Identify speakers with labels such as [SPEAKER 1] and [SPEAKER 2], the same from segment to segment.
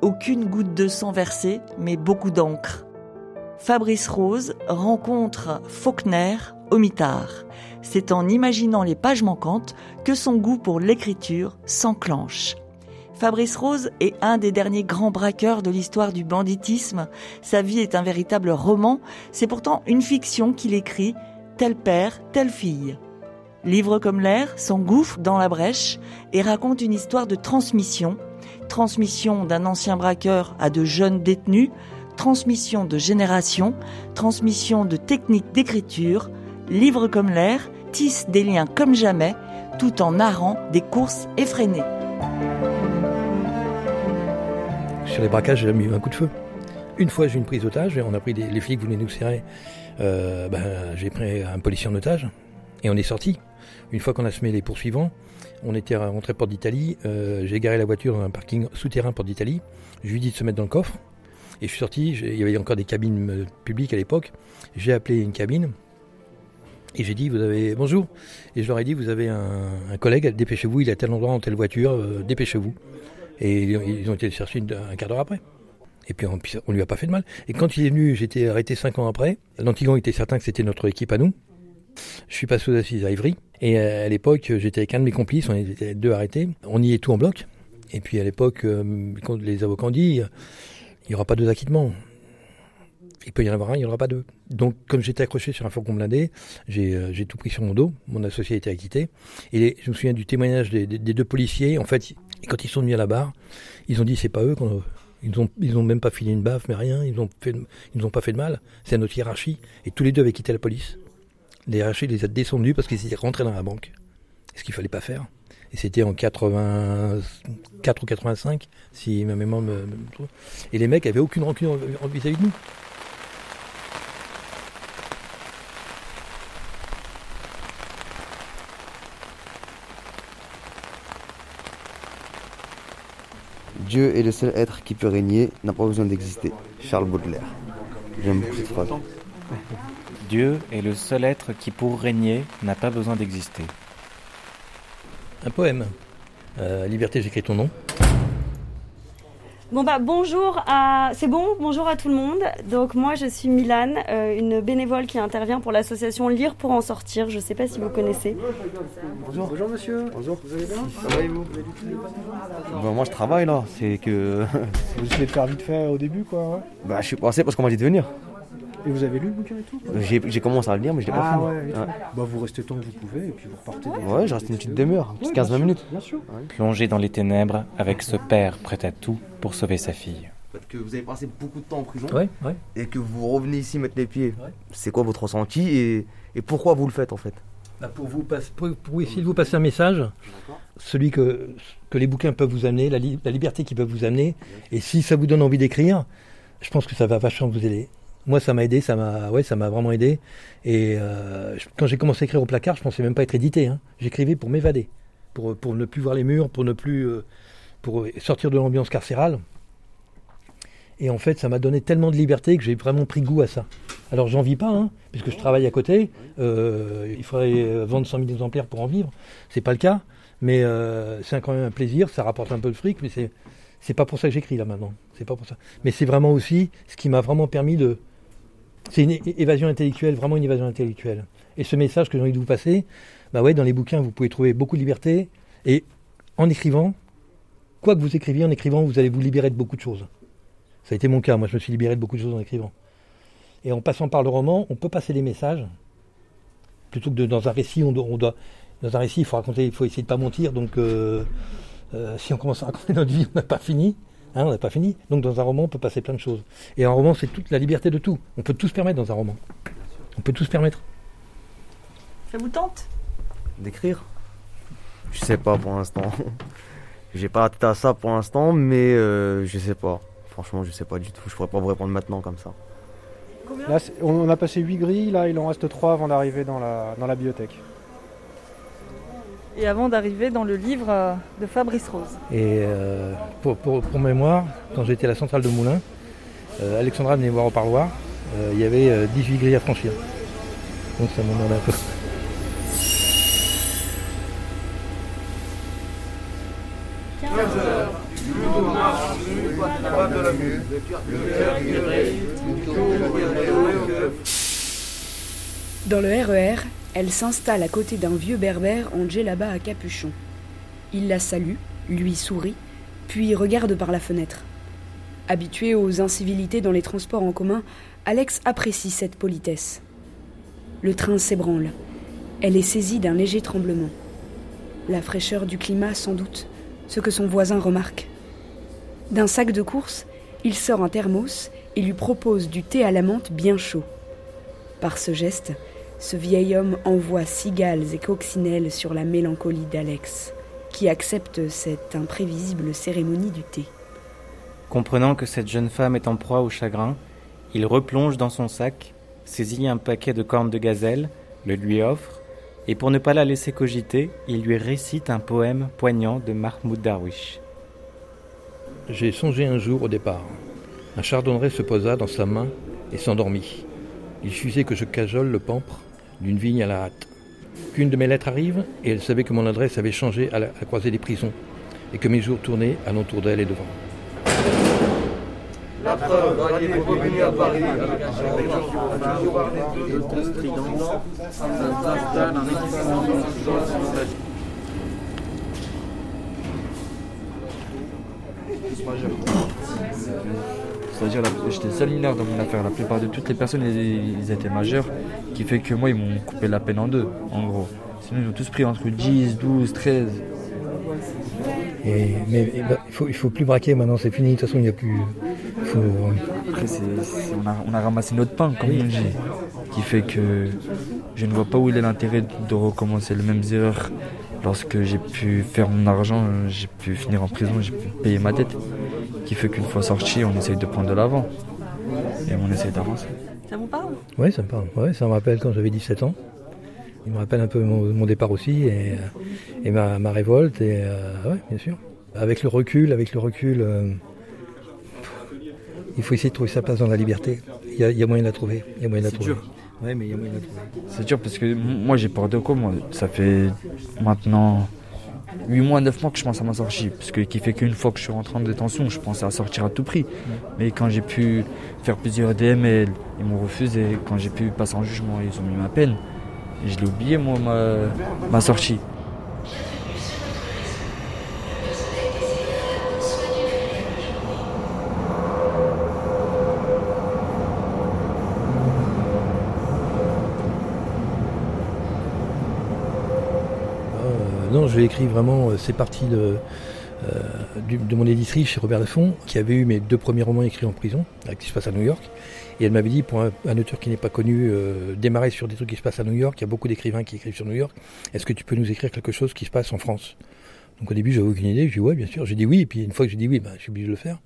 [SPEAKER 1] Aucune goutte de sang versée, mais beaucoup d'encre. Fabrice Rose rencontre Faulkner au mitard. C'est en imaginant les pages manquantes que son goût pour l'écriture s'enclenche. Fabrice Rose est un des derniers grands braqueurs de l'histoire du banditisme. Sa vie est un véritable roman. C'est pourtant une fiction qu'il écrit, tel père, telle fille. Livre comme l'air s'engouffre dans la brèche et raconte une histoire de transmission. Transmission d'un ancien braqueur à de jeunes détenus, transmission de génération, transmission de techniques d'écriture. Livre comme l'air tisse des liens comme jamais, tout en narrant des courses effrénées.
[SPEAKER 2] Sur les braquages, j'ai mis un coup de feu. Une fois, j'ai eu une prise d'otage, on a pris des, les flics voulaient nous serrer. Euh, ben, j'ai pris un policier en otage et on est sorti. Une fois qu'on a semé les poursuivants, on était rentré Porte d'Italie. Euh, j'ai garé la voiture dans un parking souterrain Porte d'Italie. Je lui ai dit de se mettre dans le coffre. Et je suis sorti. Il y avait encore des cabines euh, publiques à l'époque. J'ai appelé une cabine. Et j'ai dit, vous avez bonjour. Et je leur ai dit, vous avez un, collègue, dépêchez-vous, il est à tel endroit, en telle voiture, euh, dépêchez-vous. Et ils ont été le chercher un quart d'heure après. Et puis on, on lui a pas fait de mal. Et quand il est venu, j'étais arrêté cinq ans après. L'Antigon était certain que c'était notre équipe à nous. Je suis passé aux assises à Ivry. Et à l'époque, j'étais avec un de mes complices, on était deux arrêtés. On y est tout en bloc. Et puis à l'époque, euh, quand les avocats ont dit, il n'y aura pas deux acquittements. Il peut y en avoir un, il n'y en aura pas deux. Donc, comme j'étais accroché sur un fourgon blindé, j'ai euh, tout pris sur mon dos. Mon associé a été acquitté. Et je me souviens du témoignage des, deux policiers. En fait, quand ils sont venus à la barre, ils ont dit c'est pas eux ils ont, ils ont même pas filé une baffe, mais rien. Ils ont fait, ils nous ont pas fait de mal. C'est notre hiérarchie. Et tous les deux avaient quitté la police. Les hiérarchies les a descendus parce qu'ils étaient rentrés dans la banque. Ce qu'il fallait pas faire. Et c'était en 84 ou 85, si ma mémoire me, trouve. Et les mecs avaient aucune rancune vis-à-vis de nous.
[SPEAKER 3] Dieu est le seul être qui peut régner, n'a pas besoin d'exister. Charles Baudelaire. J'aime cette phrase.
[SPEAKER 4] Dieu est le seul être qui, pour régner, n'a pas besoin d'exister.
[SPEAKER 2] Un poème. Euh, Liberté, j'écris ton nom.
[SPEAKER 5] Bon bah bonjour à c'est bon? Bonjour à tout le monde. Donc moi je suis Milan euh, une bénévole qui intervient pour l'association Lire pour en sortir. Je sais pas si vous connaissez.
[SPEAKER 6] Bonjour. Bonjour monsieur. Bonjour. Vous allez bien?
[SPEAKER 3] Ça va et vous? Ben, moi je travaille là. C'est que
[SPEAKER 6] vous essayez de faire vite fait au début quoi ouais.
[SPEAKER 3] bah je suis passé parce qu'on m'a dit de venir
[SPEAKER 6] et vous avez lu le bouquin et tout?
[SPEAKER 3] J'ai commencé à le lire, mais je l'ai
[SPEAKER 6] ah,
[SPEAKER 3] pas fini.
[SPEAKER 6] Ouais, ouais. Bah, vous restez tant que vous pouvez et puis vous repartez.
[SPEAKER 3] Ouais, je reste une petite demi-heure,
[SPEAKER 6] ouais,
[SPEAKER 3] 15-20 minutes.
[SPEAKER 6] Bien sûr.
[SPEAKER 4] Plongé dans les ténèbres avec ce père prêt à tout pour sauver sa fille.
[SPEAKER 3] Parce que vous avez passé beaucoup de temps en prison
[SPEAKER 2] ouais, ouais.
[SPEAKER 3] et que vous revenez ici mettre les pieds. C'est quoi votre ressenti et, et, pourquoi vous le faites en fait?
[SPEAKER 2] Bah pour, vous passe, pour, pour, essayer de vous passer un message, celui que, que les bouquins peuvent vous amener, la, li la liberté qu'ils peuvent vous amener, et si ça vous donne envie d'écrire, je pense que ça va vachement vous aider moi ça m'a aidé, ça m'a ouais, vraiment aidé. Et euh, quand j'ai commencé à écrire au placard, je pensais même pas être édité. Hein. J'écrivais pour m'évader, pour, pour ne plus voir les murs, pour ne plus euh, pour sortir de l'ambiance carcérale. Et en fait, ça m'a donné tellement de liberté que j'ai vraiment pris goût à ça. Alors j'en vis pas, hein, puisque je travaille à côté. Euh, il faudrait vendre 100 000 exemplaires pour en vivre. C'est pas le cas, mais c'est quand même un plaisir. Ça rapporte un peu de fric, mais c'est c'est pas pour ça que j'écris là maintenant. C'est pas pour ça. Mais c'est vraiment aussi ce qui m'a vraiment permis de c'est une évasion intellectuelle, vraiment une évasion intellectuelle. Et ce message que j'ai envie de vous passer, bah ouais, dans les bouquins, vous pouvez trouver beaucoup de liberté. Et en écrivant, quoi que vous écriviez, en écrivant, vous allez vous libérer de beaucoup de choses. Ça a été mon cas, moi je me suis libéré de beaucoup de choses en écrivant. Et en passant par le roman, on peut passer des messages, plutôt que dans un récit, on doit, on doit, dans un récit, il faut raconter, il faut essayer de pas mentir. Donc, euh, euh, si on commence à raconter notre vie, on n'a pas fini. Hein, on n'a pas fini. Donc dans un roman, on peut passer plein de choses. Et un roman, c'est toute la liberté de tout. On peut tout se permettre dans un roman. On peut tout se permettre.
[SPEAKER 1] Ça vous tente?
[SPEAKER 3] D'écrire? Je sais pas pour l'instant. J'ai pas tête à ça pour l'instant, mais euh, je sais pas. Franchement, je sais pas du tout. Je pourrais pas vous répondre maintenant comme ça.
[SPEAKER 6] Là, c'est- on on a passé 8 grilles, là, il en reste 3 avant d'arriver dans la, dans la bibliothèque.
[SPEAKER 7] Et avant d'arriver dans le livre euh, de Fabrice Rose.
[SPEAKER 2] Et euh, pour, pour, pour mémoire, quand j'étais à la centrale de Moulins, euh, Alexandra venait voir au parloir, euh, il y avait euh, 18 grilles à franchir. Donc ça m'en demande un peu.
[SPEAKER 8] Dans le RER, elle s'installe à côté d'un vieux berbère en djellaba à capuchon. Il la salue, lui sourit, puis regarde par la fenêtre. Habituée aux incivilités dans les transports en commun, Alex apprécie cette politesse. Le train s'ébranle. Elle est saisie d'un léger tremblement. La fraîcheur du climat, sans doute, ce que son voisin remarque. D'un sac de course, il sort un thermos et lui propose du thé à la menthe bien chaud. Par ce geste, ce vieil homme envoie cigales et coccinelles sur la mélancolie d'Alex, qui accepte cette imprévisible cérémonie du thé.
[SPEAKER 4] Comprenant que cette jeune femme est en proie au chagrin, il replonge dans son sac, saisit un paquet de cornes de gazelle, le lui offre, et pour ne pas la laisser cogiter, il lui récite un poème poignant de Mahmoud Darwish.
[SPEAKER 2] J'ai songé un jour au départ. Un chardonneret se posa dans sa main et s'endormit. Il suffisait que je cajole le pampre d'une vigne à la hâte. Qu'une de mes lettres arrive et elle savait que mon adresse avait changé à la, à croisée des prisons et que mes jours tournaient alentour d'elle et devant.
[SPEAKER 9] La- j'étais le seul mineur dans mon affaire. La plupart de toutes les personnes, ils, ils étaient majeurs, qui fait que moi, ils m'ont coupé la peine en deux, en gros. Sinon, ils ont tous pris entre 10, 12, 13.
[SPEAKER 2] Et, mais et bah, il faut, il faut plus braquer maintenant, c'est fini. De toute façon, il n'y a plus. faut-
[SPEAKER 9] Après, c'est- c'est- on, a, on a ramassé notre pain, comme on dit. Qui fait que je ne vois pas où il est l'intérêt de recommencer les mêmes erreurs. Lorsque j'ai pu faire mon argent, j'ai pu finir en prison, j'ai pu payer ma dette. Qui fait qu'une fois sorti, on essaye de prendre de l'avant. Et on essaye d'avancer.
[SPEAKER 7] Ça vous parle?
[SPEAKER 2] Ouais, ça me parle. Ouais, ça me rappelle quand j'avais 17 ans. Il me rappelle un peu mon, mon départ aussi et, euh, et ma, ma révolte. Et euh, ouais, bien sûr. Avec le recul, avec le recul, euh, il faut essayer de trouver sa place dans la liberté. Il y a, il y a moyen de la trouver. Il y a moyen de la trouver.
[SPEAKER 9] dur.
[SPEAKER 2] Ouais, mais il y a moyen de trouver.
[SPEAKER 9] C'est dur parce que moi j'ai peur de quoi moi Ça fait maintenant 8 mois, 9 mois que je pense à ma sortie. Parce que qui fait qu'une fois que je suis rentré en détention, je pensais à sortir à tout prix. Mais quand j'ai pu faire plusieurs DML, ils m'ont refusé. Quand j'ai pu passer en jugement, ils ont mis ma peine. Et je l'ai oublié moi ma, ma sortie.
[SPEAKER 2] Je l'ai écrit vraiment, euh, c'est parti de, euh, de mon éditrice chez Robert Laffont, qui avait eu mes deux premiers romans écrits en prison, qui se passe à New York. Et elle m'avait dit, pour un, auteur qui n'est pas connu, euh, démarrer sur des trucs qui se passent à New York, il y a beaucoup d'écrivains qui écrivent sur New York, est-ce que tu peux nous écrire quelque chose qui se passe en France? Donc au début, j'avais aucune idée, j'ai dit ouais, bien sûr, j'ai dit oui, et puis une fois que j'ai dit oui, ben, je suis obligé de le faire.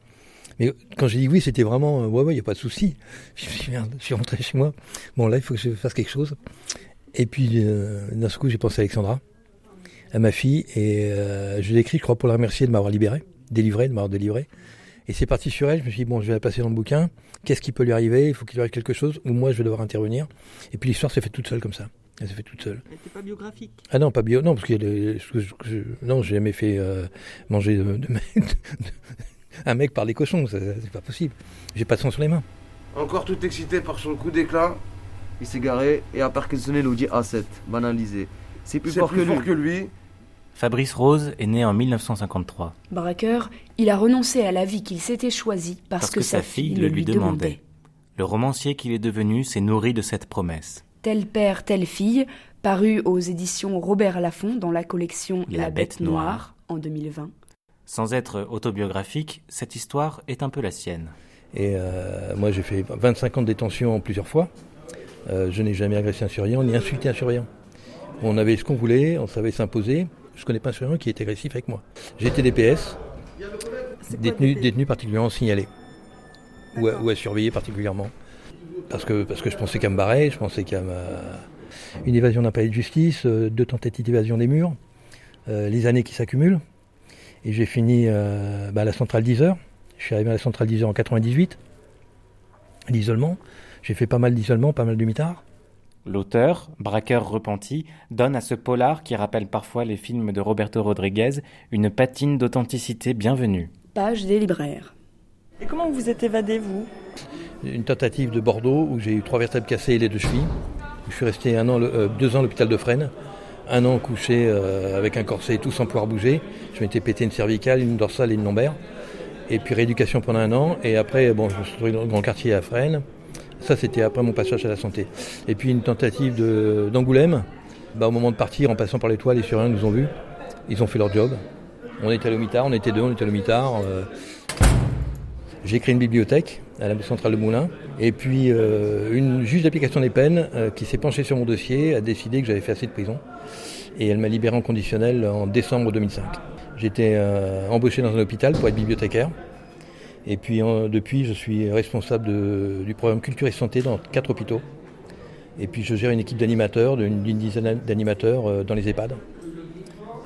[SPEAKER 2] Mais quand j'ai dit oui, c'était vraiment, euh, ouais, ouais, il n'y a pas de souci. Je me suis je suis rentré chez moi. Bon, là, il faut que je fasse quelque chose. Et puis, euh, d'un coup, j'ai pensé à Alexandra à ma fille et euh, je l'ai écrit, je crois, pour la remercier de m'avoir libéré, délivré, de m'avoir délivré. Et c'est parti sur elle. Je me suis dit, bon, je vais la passer dans le bouquin. Qu'est-ce qui peut lui arriver? Il faut qu'il lui arrive quelque chose ou moi, je vais devoir intervenir. Et puis l'histoire s'est faite toute seule comme ça. Elle s'est faite toute seule.
[SPEAKER 1] Elle n'était pas biographique?
[SPEAKER 2] Ah non, pas bio. Non, parce que les- je, je- je- non, j'ai jamais fait euh, manger de, de- de- un mec par des cochons. C'est pas possible. J'ai pas de sang sur les mains.
[SPEAKER 3] Encore tout excité par son coup d'éclat, il s'est garé et a perquisitionné l'Audi A7, banalisé. C'est plus,
[SPEAKER 10] C'est
[SPEAKER 3] fort,
[SPEAKER 10] plus
[SPEAKER 3] que,
[SPEAKER 10] fort que lui.
[SPEAKER 4] Fabrice Rose est né en 1953.
[SPEAKER 8] Braqueur, il a renoncé à la vie qu'il s'était choisie parce, que, sa fille le lui demandait.
[SPEAKER 4] Le romancier qu'il est devenu s'est nourri de cette promesse.
[SPEAKER 8] Tel père, telle fille, paru aux éditions Robert Laffont dans la collection La, Bête Noire en 2020.
[SPEAKER 4] Sans être autobiographique, cette histoire est un peu la sienne.
[SPEAKER 2] Et euh, moi, j'ai fait 25 ans de détention plusieurs fois. Euh, je n'ai jamais agressé un surveillant ni insulté un surveillant. On avait ce qu'on voulait, on savait s'imposer. Je connais pas un surveillant qui est agressif avec moi. J'ai été DPS, détenu, détenu particulièrement signalé. ou à, ou à surveiller particulièrement. Parce que, parce que je pensais qu'à me barrer, je pensais qu'à ma... une évasion d'un palais de justice, euh, deux tentatives d'évasion des murs, euh, les années qui s'accumulent. Et j'ai fini euh, bah, à la centrale 10 heures. Je suis arrivé à la centrale 10 heures en 98, l'isolement. J'ai fait pas mal d'isolement, pas mal de mitard.
[SPEAKER 4] L'auteur, braqueur repenti, donne à ce polar qui rappelle parfois les films de Roberto Rodriguez une patine d'authenticité bienvenue.
[SPEAKER 8] Page des libraires.
[SPEAKER 7] Et comment vous êtes évadé, vous?
[SPEAKER 2] Une tentative de Bordeaux où j'ai eu trois vertèbres cassées et les deux chevilles. Je suis resté un an, euh, deux ans à l'hôpital de Fresnes. Un an couché euh, avec un corset et tout sans pouvoir bouger. Je m'étais pété une cervicale, une dorsale et une lombaire. Et puis rééducation pendant un an. Et après, bon, je me suis retrouvé dans le grand quartier à Fresnes. Ça, c'était après mon passage à la santé. Et puis une tentative d'Angoulême. Bah, au moment de partir, en passant par l'étoile, les surveillants nous ont vus. Ils ont fait leur job. On était à l'Omitard, on était deux, on était à l'Omitard. euh, j'ai créé une bibliothèque à la centrale de Moulins. Et puis, euh, une juge d'application des peines euh, qui s'est penchée sur mon dossier a décidé que j'avais fait assez de prison. Et elle m'a libéré en conditionnel en décembre 2005. J'étais embauché dans un hôpital pour être bibliothécaire. Et puis, depuis, je suis responsable du programme Culture et Santé dans quatre hôpitaux. Et puis, je gère une équipe d'animateurs, d'une dizaine d'animateurs euh, dans les EHPAD.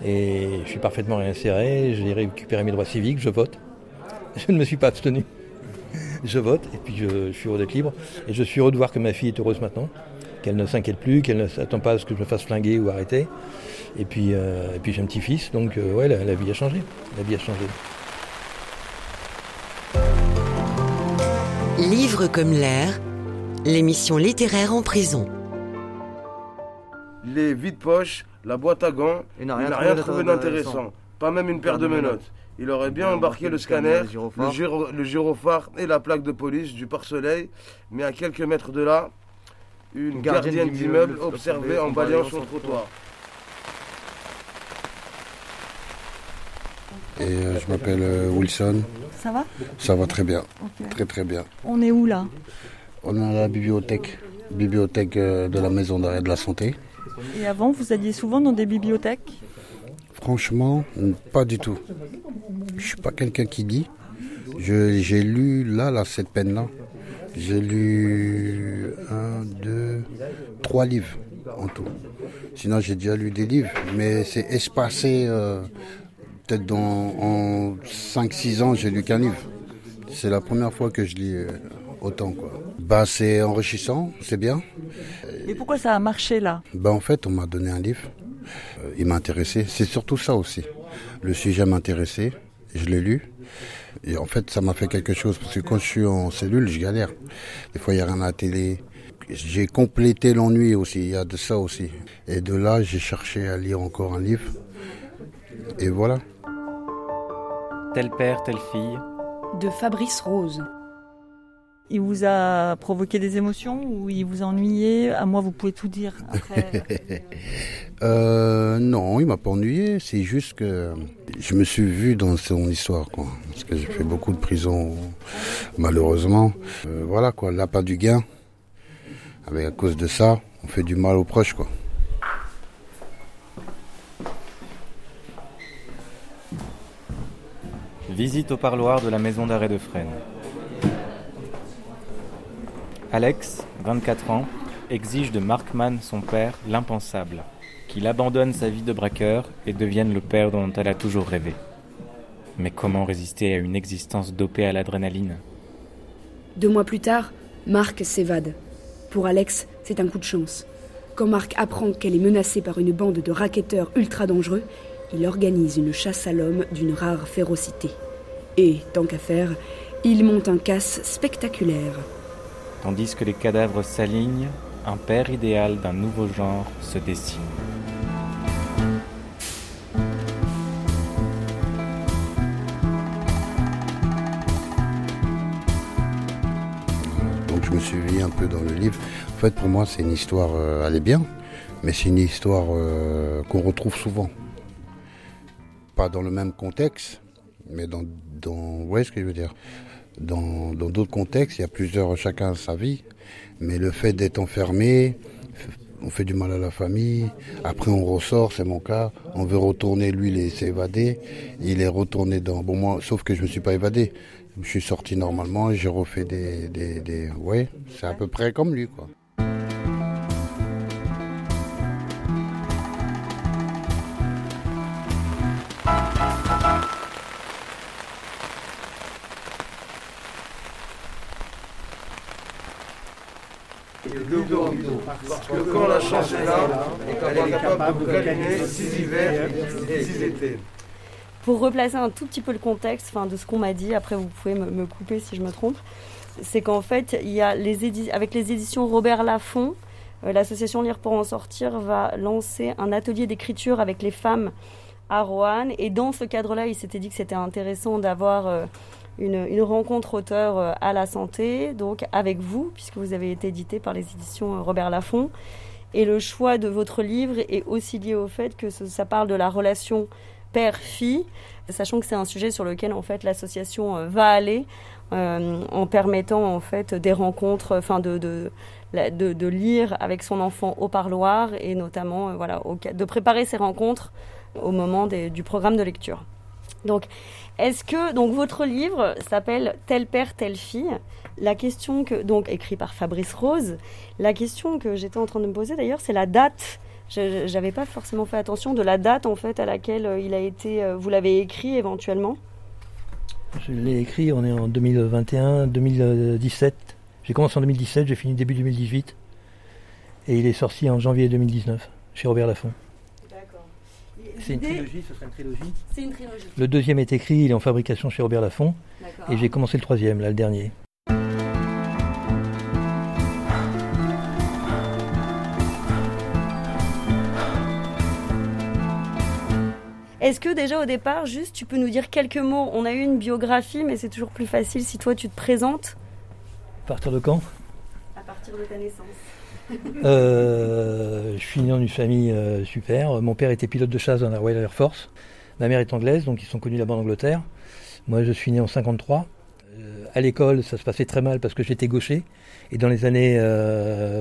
[SPEAKER 2] Et je suis parfaitement réinséré, j'ai récupéré mes droits civiques, je vote. Je ne me suis pas abstenu. Je vote et puis je, suis heureux d'être libre. Et je suis heureux de voir que ma fille est heureuse maintenant, qu'elle ne s'inquiète plus, qu'elle ne s'attend pas à ce que je me fasse flinguer ou arrêter. Et puis, euh, puis j'ai un petit-fils, donc euh, ouais, la vie a changé. La vie a changé.
[SPEAKER 10] Livre comme l'air, l'émission littéraire en prison.
[SPEAKER 11] Les vides poches, la boîte à gants, il n'a rien, trouvé d'intéressant. Pas même une paire de menottes. Il aurait bien embarqué le scanner, le, gyro- le gyrophare et la plaque de police du pare-soleil, mais à quelques mètres de là, une gardienne d'immeuble observait en balayant son trottoir.
[SPEAKER 12] Et euh, je m'appelle euh, Wilson.
[SPEAKER 7] Ça va
[SPEAKER 12] Ça va très bien. Très très bien.
[SPEAKER 7] On est où là
[SPEAKER 12] On est à la bibliothèque. Bibliothèque euh, de la maison d'arrêt de la santé.
[SPEAKER 7] Et avant, vous alliez souvent dans des bibliothèques
[SPEAKER 12] Franchement, mm, pas du tout. Je suis pas quelqu'un qui dit. Je- J'ai lu là, là, cette peine-là. J'ai lu un, deux, trois livres en tout. Sinon, j'ai déjà lu des livres, mais c'est espacé. euh, Peut-être dans en 5-6 ans, j'ai lu qu'un livre. C'est la première fois que je lis euh, autant. Quoi. Bah, c'est enrichissant, c'est bien.
[SPEAKER 7] Et pourquoi ça a marché là?
[SPEAKER 12] Ben, en fait, on m'a donné un livre. Euh, il m'a intéressé. C'est surtout ça aussi. Le sujet m'intéressait. Je l'ai lu. Et en fait, ça m'a fait quelque chose. Parce que quand je suis en cellule, je galère. Des fois, il n'y a rien à la télé. J'ai complété l'ennui aussi. Il y a de ça aussi. Et de là, j'ai cherché à lire encore un livre. Et voilà.
[SPEAKER 4] Tel père, telle fille.
[SPEAKER 8] De Fabrice Rose.
[SPEAKER 7] Il vous a provoqué des émotions ou il vous a ennuyé? À moi, vous pouvez tout dire après.
[SPEAKER 12] Euh, non, il m'a pas ennuyé. C'est juste que je me suis vu dans son histoire, quoi. Parce que j'ai fait beaucoup de prison, malheureusement. Euh, voilà, quoi. L'appât du gain. Avec à cause de ça, on fait du mal aux proches, quoi.
[SPEAKER 4] Visite au parloir de la maison d'arrêt de Fresnes. Alex, 24 ans, exige de Markman, son père, l'impensable, qu'il abandonne sa vie de braqueur et devienne le père dont elle a toujours rêvé. Mais comment résister à une existence dopée à l'adrénaline?
[SPEAKER 8] Deux mois plus tard, Marc s'évade. Pour Alex, c'est un coup de chance. Quand Marc apprend qu'elle est menacée par une bande de racketteurs ultra dangereux, il organise une chasse à l'homme d'une rare férocité. Et, tant qu'à faire, il monte un casse spectaculaire.
[SPEAKER 4] Tandis que les cadavres s'alignent, un père idéal d'un nouveau genre se dessine.
[SPEAKER 12] Donc je me suis mis un peu dans le livre. En fait, pour moi, c'est une histoire, euh, elle est bien, mais c'est une histoire euh, qu'on retrouve souvent. Pas dans le même contexte, mais dans, dans vous voyez ce que je veux dire. Dans d'autres contextes, il y a plusieurs, chacun sa vie, mais le fait d'être enfermé, on fait du mal à la famille, après on ressort, c'est mon cas, on veut retourner, lui il s'est évadé, il est retourné dans, bon moi, sauf que je me suis pas évadé, Je suis sorti normalement j'ai refait des, des, des... Ouais, c'est à peu près comme lui, quoi.
[SPEAKER 11] Que quand la chance est là, est capable de six hivers et six étés.
[SPEAKER 5] Pour replacer un tout petit peu le contexte enfin, de ce qu'on m'a dit, après vous pouvez me, me couper si je me trompe, c'est qu'en fait, il y a les avec les éditions Robert Laffont, euh, l'association Lire pour en sortir va lancer un atelier d'écriture avec les femmes à Roanne. Et dans ce cadre-là, il s'était dit que c'était intéressant d'avoir euh, une, rencontre auteur euh, à la santé, donc avec vous, puisque vous avez été édité par les éditions Robert Laffont. Et le choix de votre livre est aussi lié au fait que ça parle de la relation père-fille, sachant que c'est un sujet sur lequel en fait l'association va aller euh, en permettant en fait des rencontres, enfin de, de, de, lire avec son enfant au parloir et notamment euh, voilà, au, de préparer ces rencontres au moment du programme de lecture. Donc, est-ce que donc votre livre s'appelle Tel père, telle fille? La question que donc écrit par Fabrice Rose, la question que j'étais en train de me poser d'ailleurs, c'est la date. J'avais pas forcément fait attention de la date en fait à laquelle euh, il a été. Vous l'avez écrit éventuellement?
[SPEAKER 2] Je l'ai écrit, on est en 2021, 2017. J'ai commencé en 2017, j'ai fini début 2018. Et il est sorti en janvier 2019 chez Robert Laffont. C'est une trilogie, ce serait une trilogie
[SPEAKER 5] C'est une trilogie.
[SPEAKER 2] Le deuxième est écrit, il est en fabrication chez Robert Laffont. Et j'ai commencé le troisième, là, le dernier.
[SPEAKER 5] Est-ce que déjà au départ, juste, tu peux nous dire quelques mots? On a eu une biographie, mais c'est toujours plus facile si toi tu te présentes.
[SPEAKER 2] À partir de quand?
[SPEAKER 5] À partir de ta naissance.
[SPEAKER 2] Euh, je suis né dans une famille euh, super. Mon père était pilote de chasse dans la Royal Air Force. Ma mère est anglaise, donc ils sont connus là-bas en Angleterre. Moi, je suis né en 53. Euh, à l'école, ça se passait très mal parce que j'étais gaucher. Et dans les années,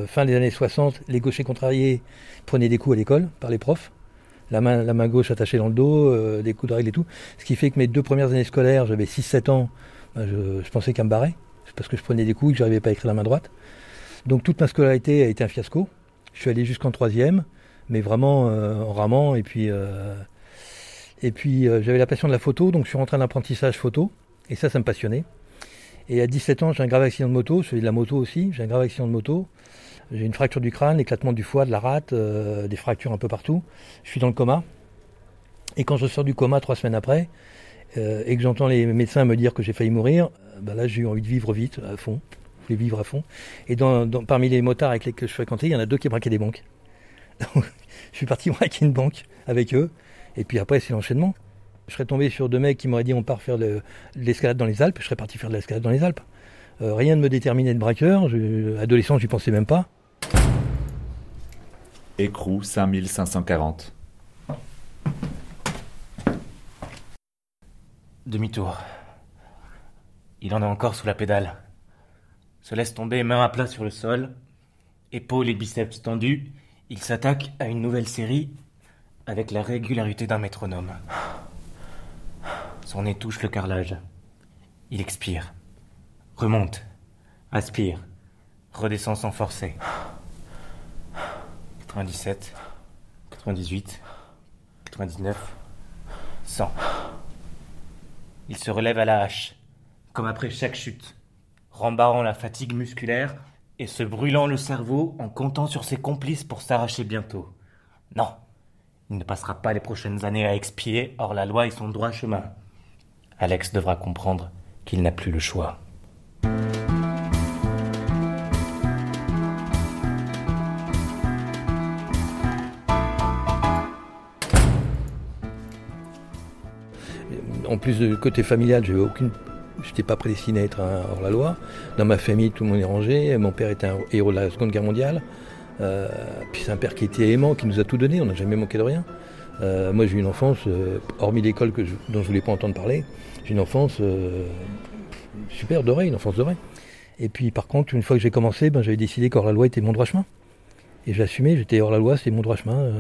[SPEAKER 2] fin des années 60, les gauchers contrariés prenaient des coups à l'école par les profs la main, la main gauche attachée dans le dos, des coups de règle et tout. Ce qui fait que mes deux premières années scolaires, j'avais 6-7 ans, ben je, je, pensais qu'à me barrer, parce que je prenais des coups et que j'arrivais pas à écrire la main droite. Donc toute ma scolarité a été un fiasco. Je suis allé jusqu'en troisième, mais vraiment euh, en ramant. Et puis, euh, puis j'avais la passion de la photo, donc je suis rentré en apprentissage photo, et ça, ça me passionnait. Et à 17 ans, j'ai un grave accident de moto, je fais de la moto aussi, j'ai un grave accident de moto. J'ai une fracture du crâne, éclatement du foie, de la rate, euh, des fractures un peu partout. Je suis dans le coma. Et quand je sors du coma trois semaines après, euh, et que j'entends les médecins me dire que j'ai failli mourir, bah là j'ai eu envie de vivre vite, à fond. Je voulais vivre à fond. Et dans, dans, parmi les motards avec lesquels je fréquentais, il y en a deux qui braquaient des banques. Donc, je suis parti braquer une banque avec eux. Et puis après, c'est l'enchaînement. Je serais tombé sur deux mecs qui m'auraient dit on part faire de, de l'escalade dans les Alpes. Je serais parti faire de l'escalade dans les Alpes. Euh, rien ne me déterminait de braqueur. Je, adolescent, j'y pensais même pas.
[SPEAKER 13] Écrou 5540.
[SPEAKER 4] Demi-tour. Il en est encore sous la pédale. Se laisse tomber main à plat sur le sol, épaules et biceps tendus, il s'attaque à une nouvelle série avec la régularité d'un métronome. Son nez touche le carrelage. Il expire. Remonte. Aspire. Redescend sans forcer. 97. 98. 99. 100. Il se relève à la hache, comme après chaque chute, rembarrant la fatigue musculaire et se brûlant le cerveau en comptant sur ses complices pour s'arracher bientôt. Non, il ne passera pas les prochaines années à expier hors la loi et son droit chemin. Alex devra comprendre qu'il n'a plus le choix.
[SPEAKER 2] En plus du côté familial, j'avais aucune. J'étais pas prédestiné à être hors-la-loi. Dans ma famille, tout le monde est rangé. Mon père était un héros de la Seconde Guerre mondiale. Euh, puis c'est un père qui était aimant, qui nous a tout donné. On n'a jamais manqué de rien. Euh, moi, j'ai eu une enfance, euh, hormis l'école que je, dont je voulais pas entendre parler, j'ai une enfance super dorée, une enfance dorée. Et puis, par contre, une fois que j'ai commencé, ben, j'avais décidé qu'hors la loi était mon droit chemin. Et j'assumais, j'étais hors la loi, c'était mon droit chemin.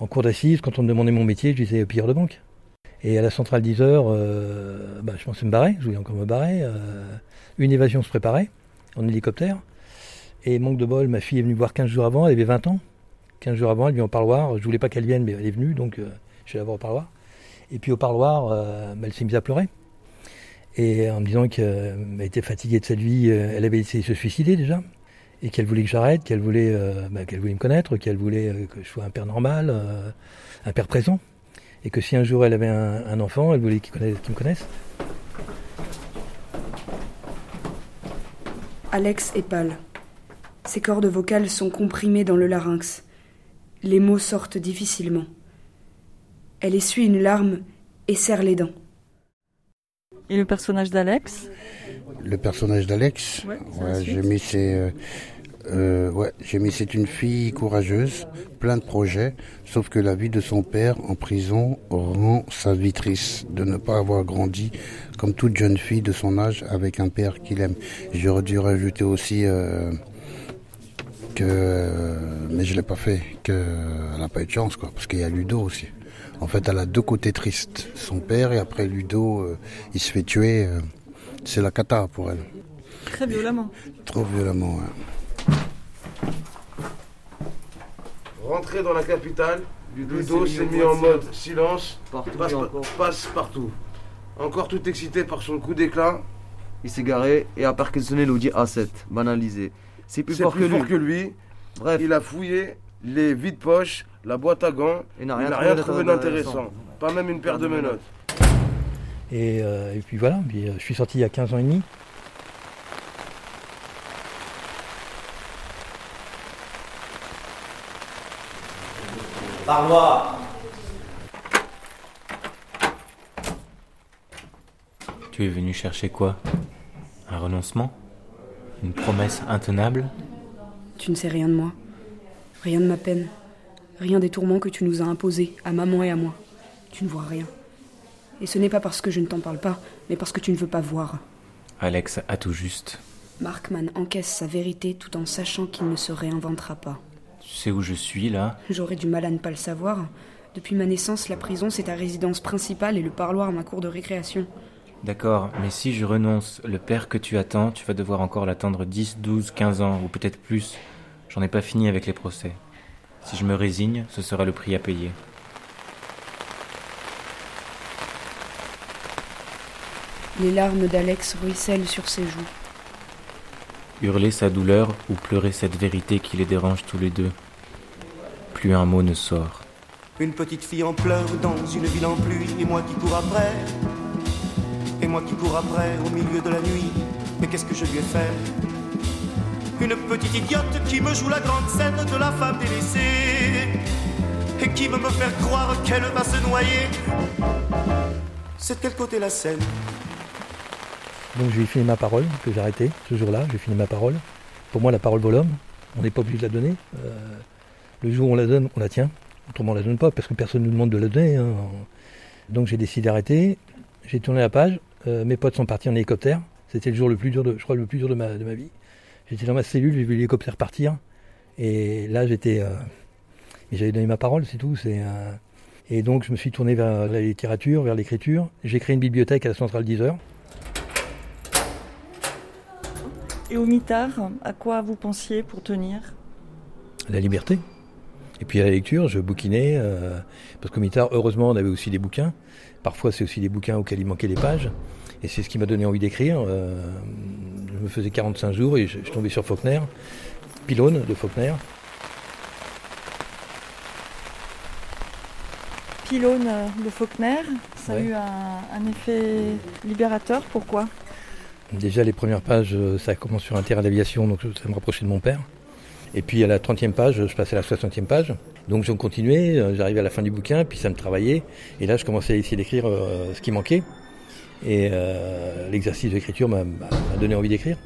[SPEAKER 2] en cours d'assises, quand on me demandait mon métier, je disais pilleur de banque. Et à la centrale 10 heures, bah, je pensais me barrer, je voulais encore me barrer. une évasion se préparait en hélicoptère. Et manque de bol, ma fille est venue voir 15 jours avant, elle avait 20 ans. 15 jours avant, elle vient au parloir. Je voulais pas qu'elle vienne, mais elle est venue, donc je suis la voir au parloir. Et puis au parloir, bah, elle s'est mise à pleurer. Et en me disant qu'elle était fatiguée de cette vie, elle avait essayé de se suicider déjà et qu'elle voulait que j'arrête, qu'elle voulait, euh, bah, qu'elle voulait me connaître, qu'elle voulait euh, que je sois un père normal, euh, un père présent, et que si un jour elle avait un, enfant, elle voulait qu'il me connaisse.
[SPEAKER 8] Alex est pâle. Ses cordes vocales sont comprimées dans le larynx. Les mots sortent difficilement. Elle essuie une larme et serre les dents.
[SPEAKER 7] Et le personnage d'Alex?
[SPEAKER 12] Le personnage d'Alex? Ouais, J'ai mis ses, euh, ouais, j'ai mis c'est une fille courageuse, plein de projets, sauf que la vie de son père en prison rend sa vie triste de ne pas avoir grandi comme toute jeune fille de son âge avec un père qu'il aime. J'aurais dû rajouter aussi euh, que, mais je l'ai pas fait, qu'elle n'a pas eu de chance quoi, parce qu'il y a Ludo aussi. En fait, elle a deux côtés tristes, son père et après Ludo, euh, il se fait tuer. c'est la cata pour elle.
[SPEAKER 7] Très violemment.
[SPEAKER 12] Trop violemment. Ouais.
[SPEAKER 11] Rentré dans la capitale, Ludo s'est mis en mode silence, passe, partout. Encore tout excité par son coup d'éclat.
[SPEAKER 3] Il s'est garé et a perquisitionné l'Audi A7, banalisé.
[SPEAKER 11] C'est plus, fort, que, lui. Bref. Il a fouillé les vides-poches, la boîte à gants. Il n'a rien, trouvé d'intéressant. Pas même une paire de menottes.
[SPEAKER 2] Et, euh, et puis voilà, puis, euh, je suis sorti il y a 15 ans et demi.
[SPEAKER 4] Parloir. Tu es venu chercher quoi? Un renoncement? Une promesse intenable?
[SPEAKER 8] Tu ne sais rien de moi. Rien de ma peine. Rien des tourments que tu nous as imposés, à maman et à moi. Tu ne vois rien. Et ce n'est pas parce que je ne t'en parle pas, mais parce que tu ne veux pas voir.
[SPEAKER 4] Alex a tout juste.
[SPEAKER 8] Markman encaisse sa vérité tout en sachant qu'il ne se réinventera pas.
[SPEAKER 4] Tu sais où je suis là?
[SPEAKER 8] J'aurais du mal à ne pas le savoir. Depuis ma naissance, la prison, c'est ta résidence principale et le parloir ma cour de récréation.
[SPEAKER 4] D'accord, mais si je renonce, le père que tu attends, tu vas devoir encore l'attendre 10, 12, 15 ans, ou peut-être plus. J'en ai pas fini avec les procès. Si je me résigne, ce sera le prix à payer.
[SPEAKER 8] Les larmes d'Alex ruissellent sur ses joues
[SPEAKER 4] hurler sa douleur ou pleurer cette vérité qui les dérange tous les deux. Plus un mot ne sort.
[SPEAKER 14] Une petite fille en pleurs dans une ville en pluie, et moi qui cours après. Et moi qui cours après au milieu de la nuit. Mais qu'est-ce que je lui ai fait? Une petite idiote qui me joue la grande scène de la femme délaissée. Et qui veut me faire croire qu'elle va se noyer. C'est de quel côté la scène?
[SPEAKER 2] Donc je lui ai filé ma parole, que j'ai arrêté ce jour-là, j'ai fini ma parole. Pour moi, la parole vaut l'homme, on n'est pas obligé de la donner. Euh, le jour où on la donne, on la tient. Autrement, on ne la donne pas, parce que personne ne nous demande de la donner. Hein. Donc j'ai décidé d'arrêter, j'ai tourné la page, euh, mes potes sont partis en hélicoptère. C'était le jour le plus dur, de, je crois, le plus dur de ma, vie. J'étais dans ma cellule, j'ai vu l'hélicoptère partir. Et là, j'étais... Euh, j'avais donné ma parole, c'est tout. Et donc, je me suis tourné vers la littérature, vers l'écriture. J'ai créé une bibliothèque à la Centrale 10 heures.
[SPEAKER 7] Et au mitard, à quoi vous pensiez pour tenir?
[SPEAKER 2] La liberté. Et puis à la lecture, je bouquinais, euh, parce qu'au mitard, heureusement, on avait aussi des bouquins. Parfois, c'est aussi des bouquins auxquels il manquait des pages. Et c'est ce qui m'a donné envie d'écrire. Euh, je me faisais 45 jours et je, tombais sur Faulkner, Pylône de Faulkner.
[SPEAKER 7] Pylône de Faulkner, ça a eu un effet libérateur. Pourquoi?
[SPEAKER 2] Déjà, les premières pages, euh, ça commence sur un terrain d'aviation, donc ça me rapprochait de mon père. Et puis à la 30e page, je passais à la 60e page. Donc je continuais, euh, j'arrivais à la fin du bouquin, puis ça me travaillait. Et là, je commençais à essayer d'écrire euh, ce qui manquait. Et l'exercice d'écriture m'a donné envie d'écrire.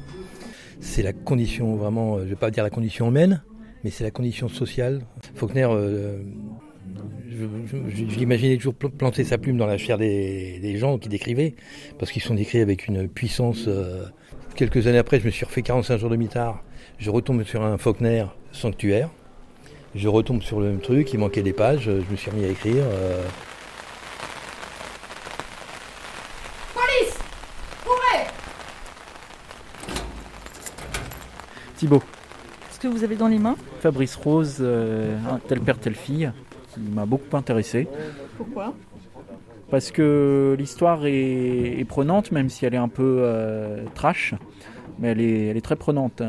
[SPEAKER 2] C'est la condition vraiment, je ne vais pas dire la condition humaine, mais c'est la condition sociale. Faulkner je, l'imaginais toujours planter sa plume dans la chair des, gens qui décrivaient, parce qu'ils sont décrits avec une puissance. Euh, quelques années après, je me suis refait 45 jours de mitard. Je retombe sur un Faulkner sanctuaire. Je retombe sur le même truc, il manquait des pages, je me suis remis à écrire. Euh.
[SPEAKER 15] Police Ouvrez Thibaut.
[SPEAKER 7] Ce que vous avez dans les mains?
[SPEAKER 15] Fabrice Rose, euh, tel père, telle fille qui m'a beaucoup intéressé.
[SPEAKER 7] Pourquoi?
[SPEAKER 15] Parce que l'histoire est, prenante, même si elle est un peu euh, trash, mais elle est, elle est très prenante.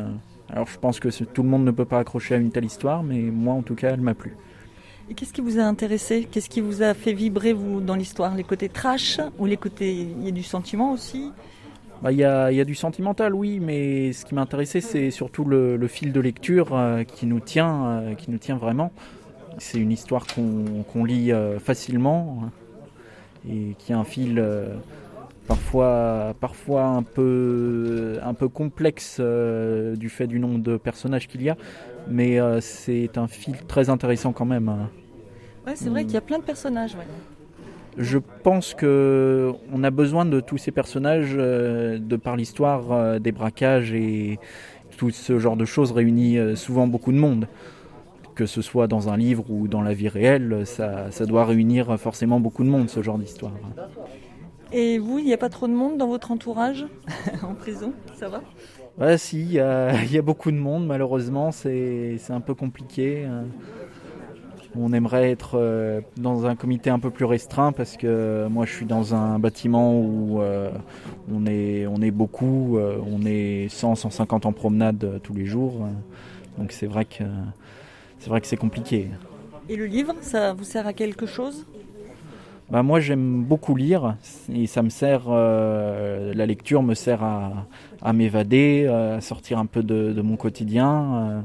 [SPEAKER 15] Alors je pense que tout le monde ne peut pas accrocher à une telle histoire, mais moi en tout cas, elle m'a plu.
[SPEAKER 7] Et qu'est-ce qui vous a intéressé? Qu'est-ce qui vous a fait vibrer, vous, dans l'histoire? Les côtés trash ou les côtés. Il y a du sentiment aussi?
[SPEAKER 15] Bah, il y, a, y, a, du sentimental, oui, mais ce qui m'a intéressé, c'est surtout le, fil de lecture euh, qui, nous tient, euh, qui nous tient vraiment. C'est une histoire qu'on lit euh, facilement et qui a un fil parfois, parfois un, peu, un peu complexe du fait du nombre de personnages qu'il y a, mais c'est un fil très intéressant quand même.
[SPEAKER 7] Ouais, c'est vrai qu'il y a plein de personnages.
[SPEAKER 15] Je pense que on a besoin de tous ces personnages euh, de par l'histoire euh, des braquages et tout ce genre de choses réunit euh, souvent beaucoup de monde. Que ce soit dans un livre ou dans la vie réelle, ça, ça doit réunir forcément beaucoup de monde, ce genre d'histoire.
[SPEAKER 7] Et vous, il n'y a pas trop de monde dans votre entourage en prison Ça va?
[SPEAKER 15] Ouais, si, il y, y, a beaucoup de monde, malheureusement, c'est un peu compliqué. Hein. On aimerait être euh, dans un comité un peu plus restreint parce que moi je suis dans un bâtiment où euh, on, est, on est beaucoup, euh, on est 100, 150 en promenade tous les jours. donc c'est vrai que c'est vrai que c'est compliqué.
[SPEAKER 7] Et le livre, ça vous sert à quelque chose?
[SPEAKER 15] Bah moi j'aime beaucoup lire et ça me sert, la lecture me sert à, m'évader, à sortir un peu de mon quotidien.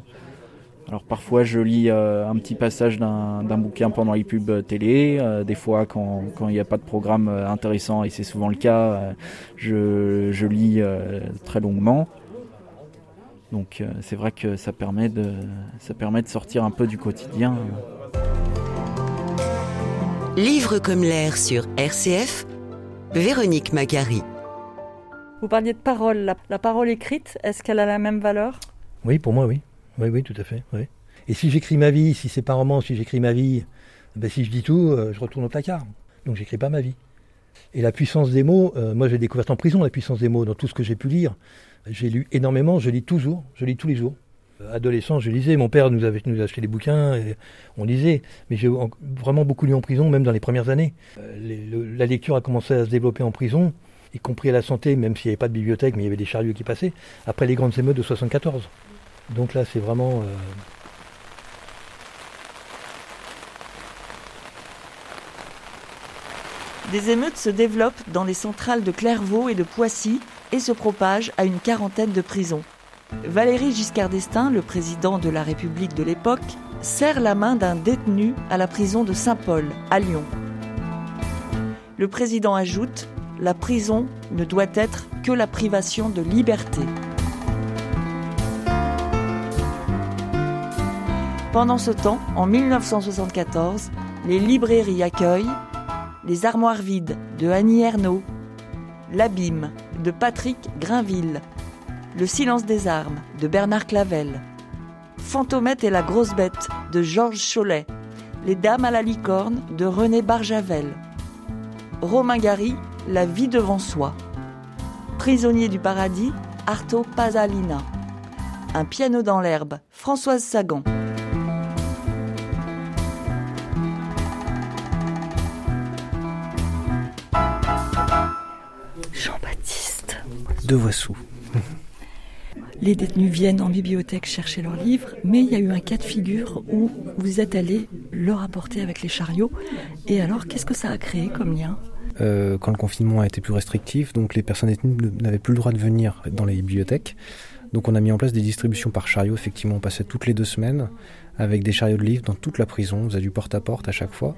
[SPEAKER 15] Alors parfois je lis euh, un petit passage d'un bouquin pendant les pubs euh, télé, euh, des fois quand il n'y a pas de programme intéressant, et c'est souvent le cas, je, je, lis très longuement. Donc c'est vrai que ça permet, de, ça permet de sortir un peu du quotidien.
[SPEAKER 10] Livre comme l'air sur RCF, Véronique Macari.
[SPEAKER 7] Vous parliez de parole, la, la parole écrite, est-ce qu'elle a la même valeur?
[SPEAKER 2] Oui, pour moi oui. Oui, oui, tout à fait. Oui. Et si j'écris ma vie, si c'est pas un roman, si j'écris ma vie, ben si je dis tout, euh, je retourne au placard. Donc j'écris pas ma vie. Et la puissance des mots, euh, moi j'ai découvert en prison la puissance des mots dans tout ce que j'ai pu lire. J'ai lu énormément, je lis toujours, je lis tous les jours. Euh, adolescent, je lisais, mon père nous avait nous acheté des bouquins, on lisait. Mais j'ai vraiment beaucoup lu en prison, même dans les premières années. la lecture a commencé à se développer en prison, y compris à la santé, même s'il n'y avait pas de bibliothèque, mais il y avait des chariots qui passaient, après les grandes émeutes de 74. Donc là, c'est vraiment... Euh,
[SPEAKER 1] Des émeutes se développent dans les centrales de Clairvaux et de Poissy et se propagent à une quarantaine de prisons. Valéry Giscard d'Estaing, le président de la République de l'époque, serre la main d'un détenu à la prison de Saint-Paul, à Lyon. Le président ajoute La prison ne doit être que la privation de liberté. Pendant ce temps, en 1974, les librairies accueillent Les Armoires vides de Annie Ernaux, L'Abîme de Patrick Grinville, Le silence des armes de Bernard Clavel, Fantomette et la grosse bête de Georges Cholet, Les Dames à la licorne de René Barjavel, Romain Gary, La vie devant soi, Prisonnier du paradis, Arto Pasalina, Un piano dans l'herbe, Françoise Sagan.
[SPEAKER 2] De Voissou.
[SPEAKER 7] Les détenus viennent en bibliothèque chercher leurs livres, mais il y a eu un cas de figure où vous êtes allé leur apporter avec les chariots. Et alors, qu'est-ce que ça a créé comme lien?
[SPEAKER 16] Euh, Quand le confinement a été plus restrictif, donc les personnes détenues n'avaient plus le droit de venir dans les bibliothèques. Donc on a mis en place des distributions par chariot. Effectivement, on passait toutes les deux semaines avec des chariots de livres dans toute la prison. On faisait du porte-à-porte -à, chaque fois.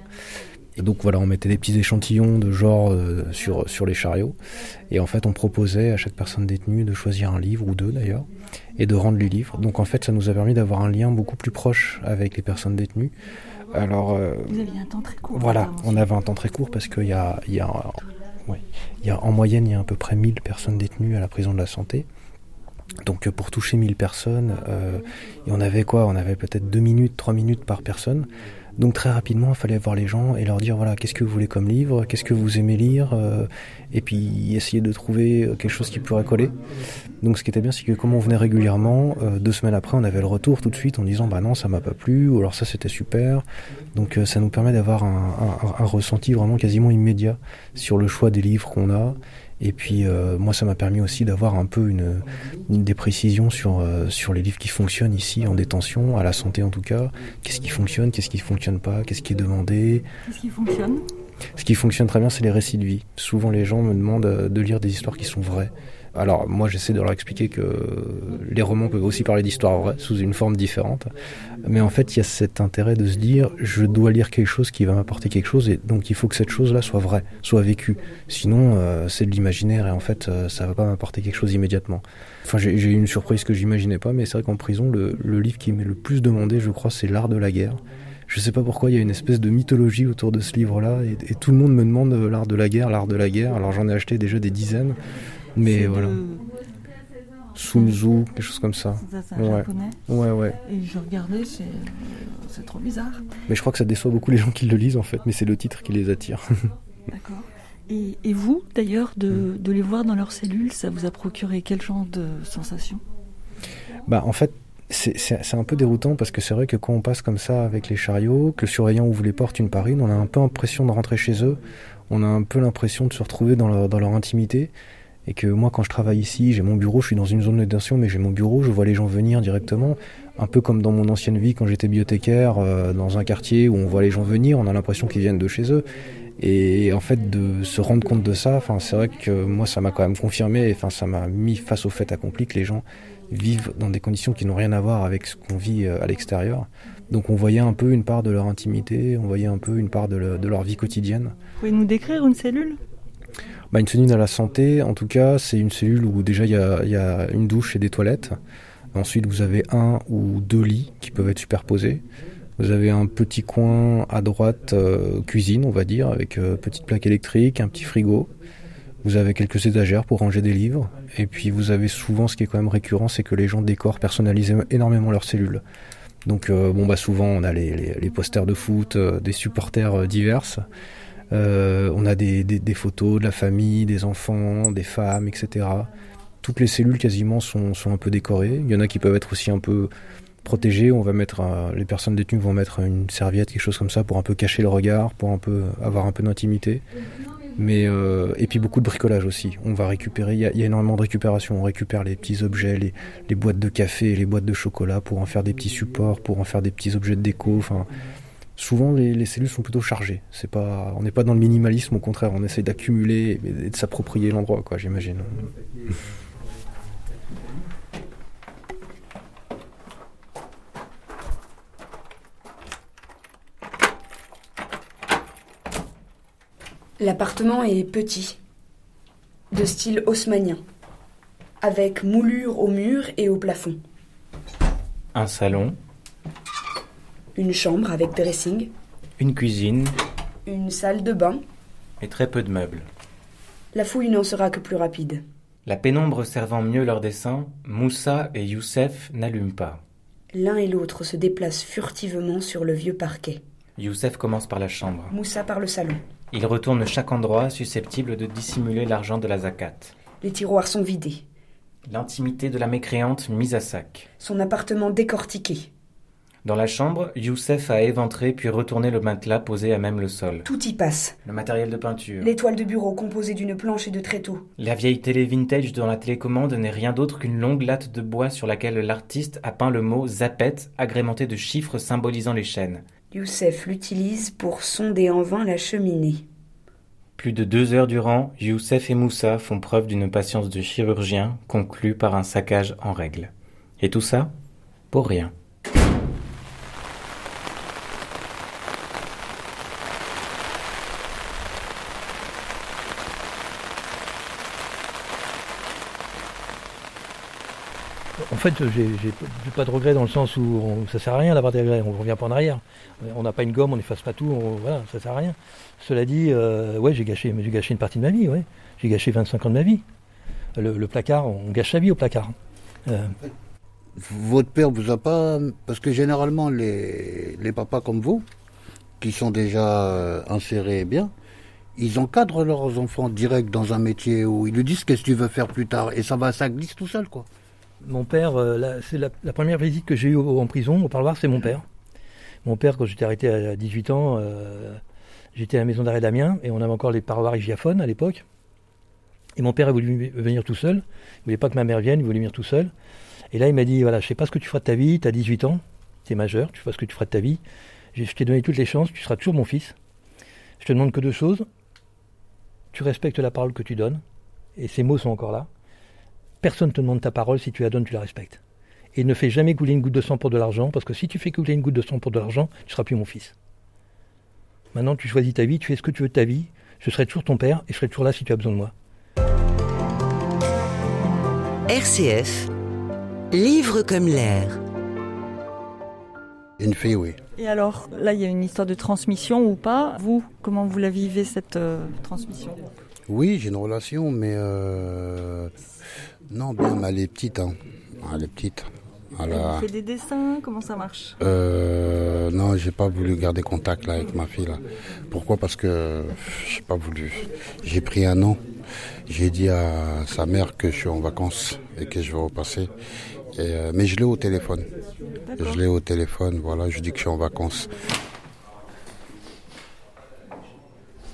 [SPEAKER 16] Et donc voilà, on mettait des petits échantillons de genre euh, sur, sur les chariots. Et en fait, on proposait à chaque personne détenue de choisir un livre, ou deux d'ailleurs, et de rendre les livres. Donc en fait, ça nous a permis d'avoir un lien beaucoup plus proche avec les personnes détenues.
[SPEAKER 7] Alors, euh, Vous aviez un temps très court.
[SPEAKER 16] Voilà, on avait un temps très court parce qu'il y a, il y, a, il y a, en moyenne, il y a à peu près 1000 personnes détenues à la prison de la santé. Donc euh, pour toucher 1000 personnes, euh, et on avait quoi? On avait peut-être 2 minutes, 3 minutes par personne. Donc très rapidement, il fallait voir les gens et leur dire voilà, qu'est-ce que vous voulez comme livre, qu'est-ce que vous aimez lire, euh, et puis essayer de trouver euh, quelque chose qui pourrait coller. Donc ce qui était bien, c'est que comme on venait régulièrement, euh, deux semaines après, on avait le retour tout de suite en disant bah non, ça m'a pas plu, ou alors ça c'était super. Donc ça nous permet d'avoir un, un, ressenti vraiment quasiment immédiat sur le choix des livres qu'on a et puis euh, moi, ça m'a permis aussi d'avoir un peu une, une des précisions sur, euh, sur les livres qui fonctionnent ici en détention, à la santé en tout cas. Qu'est-ce qui fonctionne, qu'est-ce qui fonctionne pas, qu'est-ce qui est demandé.
[SPEAKER 7] Qu'est-ce qui fonctionne?
[SPEAKER 16] Ce qui fonctionne très bien, c'est les récits de vie. Souvent, les gens me demandent euh, de lire des histoires qui sont vraies. Alors moi j'essaie de leur expliquer que les romans peuvent aussi parler d'histoires vraies sous une forme différente, mais en fait il y a cet intérêt de se dire je dois lire quelque chose qui va m'apporter quelque chose et donc il faut que cette chose-là soit vraie, soit vécue. Sinon euh, c'est de l'imaginaire et en fait euh, ça va pas m'apporter quelque chose immédiatement. Enfin j'ai eu une surprise que j'imaginais pas, mais c'est vrai qu'en prison le, livre qui m'est le plus demandé je crois c'est l'art de la guerre. Je sais pas pourquoi il y a une espèce de mythologie autour de ce livre-là et, et tout le monde me demande euh, l'art de la guerre, l'art de la guerre. Alors j'en ai acheté déjà des dizaines. Mais voilà. Sun Tzu, quelque chose comme ça.
[SPEAKER 7] C'est un ouais. japonais.
[SPEAKER 16] Ouais, ouais.
[SPEAKER 7] Et je regardais, c'est trop bizarre.
[SPEAKER 16] Mais je crois que ça déçoit beaucoup les gens qui le lisent en fait, mais c'est le titre qui les attire.
[SPEAKER 7] D'accord. Et, et, vous, d'ailleurs, de, mm. de, les voir dans leurs cellules, ça vous a procuré quel genre de sensation
[SPEAKER 16] Bah, en fait, c'est un peu déroutant parce que c'est vrai que quand on passe comme ça avec les chariots, que le surveillant ouvre les portes une par une, on a un peu l'impression de rentrer chez eux, on a un peu l'impression de se retrouver dans leur, dans leur intimité et que moi quand je travaille ici, j'ai mon bureau, je suis dans une zone de détention, mais j'ai mon bureau, je vois les gens venir directement, un peu comme dans mon ancienne vie quand j'étais bibliothécaire euh, dans un quartier où on voit les gens venir, on a l'impression qu'ils viennent de chez eux. Et en fait, de se rendre compte de ça, c'est vrai que moi, ça m'a quand même confirmé, enfin, ça m'a mis face au fait accompli que les gens vivent dans des conditions qui n'ont rien à voir avec ce qu'on vit euh, à l'extérieur. Donc on voyait un peu une part de leur intimité, on voyait un peu une part de, de leur vie quotidienne.
[SPEAKER 7] Vous pouvez nous décrire une cellule?
[SPEAKER 16] Bah, Une cellule à la santé, en tout cas, c'est une cellule où déjà il y a, une douche et des toilettes. Ensuite, vous avez un ou deux lits qui peuvent être superposés. Vous avez un petit coin à droite, euh, cuisine, on va dire, avec euh, petite plaque électrique, un petit frigo. Vous avez quelques étagères pour ranger des livres. Et puis vous avez souvent, ce qui est quand même récurrent, c'est que les gens décorent, personnalisent énormément leurs cellules. Donc euh, bon bah souvent on a les posters de foot, euh, des supporters diverses. Euh, on a des, photos de la famille, des enfants, des femmes, etc. Toutes les cellules quasiment sont, un peu décorées. Il y en a qui peuvent être aussi un peu protégées. On va mettre, les personnes détenues vont mettre une serviette, quelque chose comme ça, pour un peu cacher le regard, pour un peu avoir un peu d'intimité. Mais euh, et puis beaucoup de bricolage aussi. On va récupérer, il y, a, énormément de récupération. On récupère les petits objets, les, les, boîtes de café, les boîtes de chocolat pour en faire des petits supports, pour en faire des petits objets de déco. Enfin, souvent les, cellules sont plutôt chargées. C'est pas, on n'est pas dans le minimalisme, au contraire, on essaie d'accumuler et de s'approprier l'endroit, quoi, j'imagine.
[SPEAKER 8] L'appartement est petit, de style haussmanien, avec moulure au mur et au plafond.
[SPEAKER 4] Un salon,
[SPEAKER 8] une chambre avec dressing,
[SPEAKER 4] une cuisine,
[SPEAKER 8] une salle de bain
[SPEAKER 4] et très peu de meubles.
[SPEAKER 8] La fouille n'en sera que plus rapide.
[SPEAKER 4] La pénombre servant mieux leur dessin, Moussa et Youssef n'allument pas.
[SPEAKER 8] L'un et l'autre se déplacent furtivement sur le vieux parquet.
[SPEAKER 4] Youssef commence par la chambre.
[SPEAKER 8] Moussa par le salon.
[SPEAKER 4] Il retourne chaque endroit susceptible de dissimuler l'argent de la zakat.
[SPEAKER 8] Les tiroirs sont vidés.
[SPEAKER 4] L'intimité de la mécréante mise à sac.
[SPEAKER 8] Son appartement décortiqué.
[SPEAKER 4] Dans la chambre, Youssef a éventré puis retourné le matelas posé à même le sol.
[SPEAKER 8] Tout y passe.
[SPEAKER 4] Le matériel de peinture.
[SPEAKER 8] L'étoile de bureau composée d'une planche et de tréteaux.
[SPEAKER 4] La vieille télé vintage dont la télécommande n'est rien d'autre qu'une longue latte de bois sur laquelle l'artiste a peint le mot Zapette agrémenté de chiffres symbolisant les chaînes.
[SPEAKER 8] Youssef l'utilise pour sonder en vain la cheminée.
[SPEAKER 4] Plus de deux heures durant, Youssef et Moussa font preuve d'une patience de chirurgien conclue par un saccage en règle. Et tout ça Pour rien.
[SPEAKER 2] Fait, j'ai pas de regrets dans le sens où ça sert à rien d'avoir des regrets, on revient pas en arrière. On n'a pas une gomme, on n'efface pas tout, voilà, ça sert à rien. Cela dit, euh, ouais, j'ai gâché, gâché une partie de ma vie, ouais. J'ai gâché 25 ans de ma vie. Le, placard, on gâche sa vie au placard. Euh.
[SPEAKER 12] Votre père vous a pas, parce que généralement les, les papas comme vous, qui sont déjà euh, insérés bien, ils encadrent leurs enfants direct dans un métier où ils lui disent qu'est-ce que tu veux faire plus tard? Et ça va, ça glisse tout seul quoi.
[SPEAKER 2] Mon père, euh, c'est la, première visite que j'ai eue en prison, au parloir, c'est mon père. Mon père, quand j'étais arrêté à 18 ans, euh, j'étais à la maison d'arrêt d'Amiens et on avait encore les parloirs hygiaphones à l'époque. Et mon père a voulu venir tout seul. Il voulait pas que ma mère vienne, il voulait venir tout seul. Et là, il m'a dit voilà, je sais pas ce que tu feras de ta vie, tu as 18 ans, tu es majeur, tu pas ce que tu feras de ta vie. Je t'ai donné toutes les chances, tu seras toujours mon fils. Je te demande que deux choses. Tu respectes la parole que tu donnes, et ces mots sont encore là. Personne ne te demande ta parole, si tu la donnes, tu la respectes. Et ne fais jamais couler une goutte de sang pour de l'argent, parce que si tu fais couler une goutte de sang pour de l'argent, tu seras plus mon fils. Maintenant, tu choisis ta vie, tu fais ce que tu veux de ta vie. Je serai toujours ton père et je serai toujours là si tu as besoin de moi.
[SPEAKER 10] RCF, livre comme l'air.
[SPEAKER 12] Une fille, oui.
[SPEAKER 7] Et alors, là, il y a une histoire de transmission ou pas? Vous, comment vous la vivez, cette euh, transmission?
[SPEAKER 12] Oui, j'ai une relation, mais... Euh, non, bien, mais elle est petite. Hein. Elle est petite.
[SPEAKER 7] Elle fait des dessins Comment ça marche?
[SPEAKER 12] Euh, Non, j'ai pas voulu garder contact là, avec ma fille. Là. Pourquoi? Parce que j'ai pas voulu. J'ai pris un an. J'ai dit à sa mère que je suis en vacances et que je vais repasser. Euh, mais je l'ai au téléphone. Je l'ai au téléphone, voilà, je dis que je suis en vacances.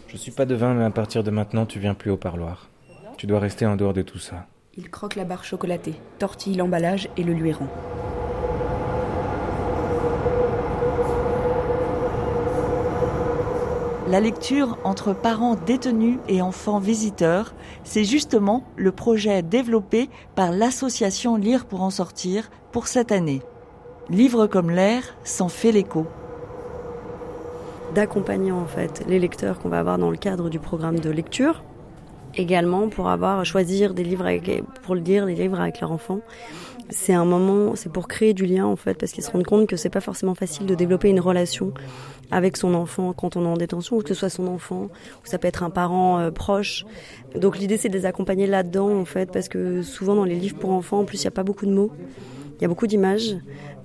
[SPEAKER 4] Je suis pas devin, mais à partir de maintenant, tu viens plus au parloir. Tu dois rester en dehors de tout ça.
[SPEAKER 8] Il croque la barre chocolatée, tortille l'emballage et le lui rend.
[SPEAKER 1] La lecture entre parents détenus et enfants visiteurs, c'est justement le projet développé par l'association Lire pour en sortir pour cette année. Livre comme l'air s'en fait l'écho.
[SPEAKER 5] D'accompagner en fait les lecteurs qu'on va avoir dans le cadre du programme de lecture, également pour avoir choisir des livres avec, pour lire des livres avec leurs enfants c'est un moment, c'est pour créer du lien en fait, parce qu'ils se rendent compte que c'est pas forcément facile de développer une relation avec son enfant quand on est en détention, ou que ce soit son enfant, ou ça peut être un parent euh, proche. Donc l'idée c'est de les accompagner là-dedans en fait, parce que souvent dans les livres pour enfants, en plus il n'y a pas beaucoup de mots, il y a beaucoup d'images,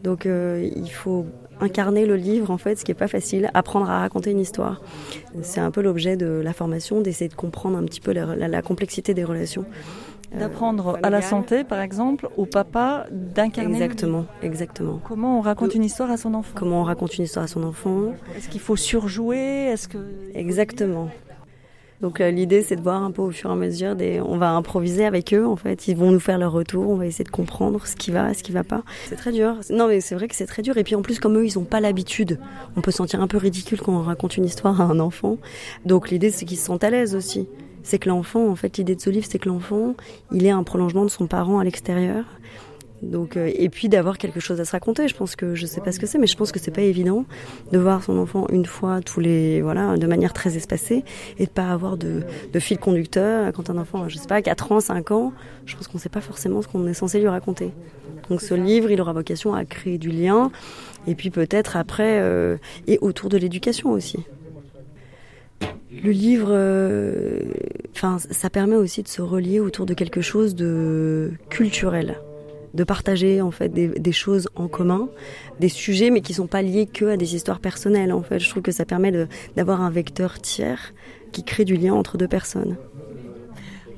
[SPEAKER 5] donc euh, il faut incarner le livre en fait, ce qui est pas facile, apprendre à raconter une histoire. C'est un peu l'objet de la formation, d'essayer de comprendre un petit peu la complexité des relations.
[SPEAKER 7] Euh, D'apprendre à la santé, par exemple, au papa d'incarner.
[SPEAKER 5] Exactement, exactement.
[SPEAKER 7] Comment on raconte une histoire à son enfant?
[SPEAKER 5] Comment on raconte une histoire à son enfant?
[SPEAKER 7] Est-ce qu'il faut surjouer? Est-ce que
[SPEAKER 5] Exactement. Donc euh, l'idée c'est de voir un peu au fur et à mesure des on va improviser avec eux en fait, ils vont nous faire leur retour, on va essayer de comprendre ce qui va, ce qui va pas. C'est très dur. Non mais c'est vrai que c'est très dur et puis en plus comme eux ils ont pas l'habitude, on peut sentir un peu ridicule quand on raconte une histoire à un enfant. Donc l'idée c'est qu'ils se sentent à l'aise aussi c'est que l'enfant, en fait, l'idée de ce livre, c'est que l'enfant, il est un prolongement de son parent à l'extérieur. Donc, euh, et puis d'avoir quelque chose à se raconter. Je pense que je sais pas ce que c'est, mais je pense que c'est pas évident de voir son enfant une fois tous les, voilà, de manière très espacée, et de pas avoir de, de fil conducteur. Quand un enfant, je sais pas, 4 ans, 5 ans, je pense qu'on sait pas forcément ce qu'on est censé lui raconter. Donc, ce livre, il aura vocation à créer du lien, et puis peut-être après, euh, et autour de l'éducation aussi. Le livre, euh, enfin, ça permet aussi de se relier autour de quelque chose de culturel, de partager en fait des, choses en commun, des sujets mais qui sont pas liés que à des histoires personnelles. En fait, je trouve que ça permet d'avoir un vecteur tiers qui crée du lien entre deux personnes.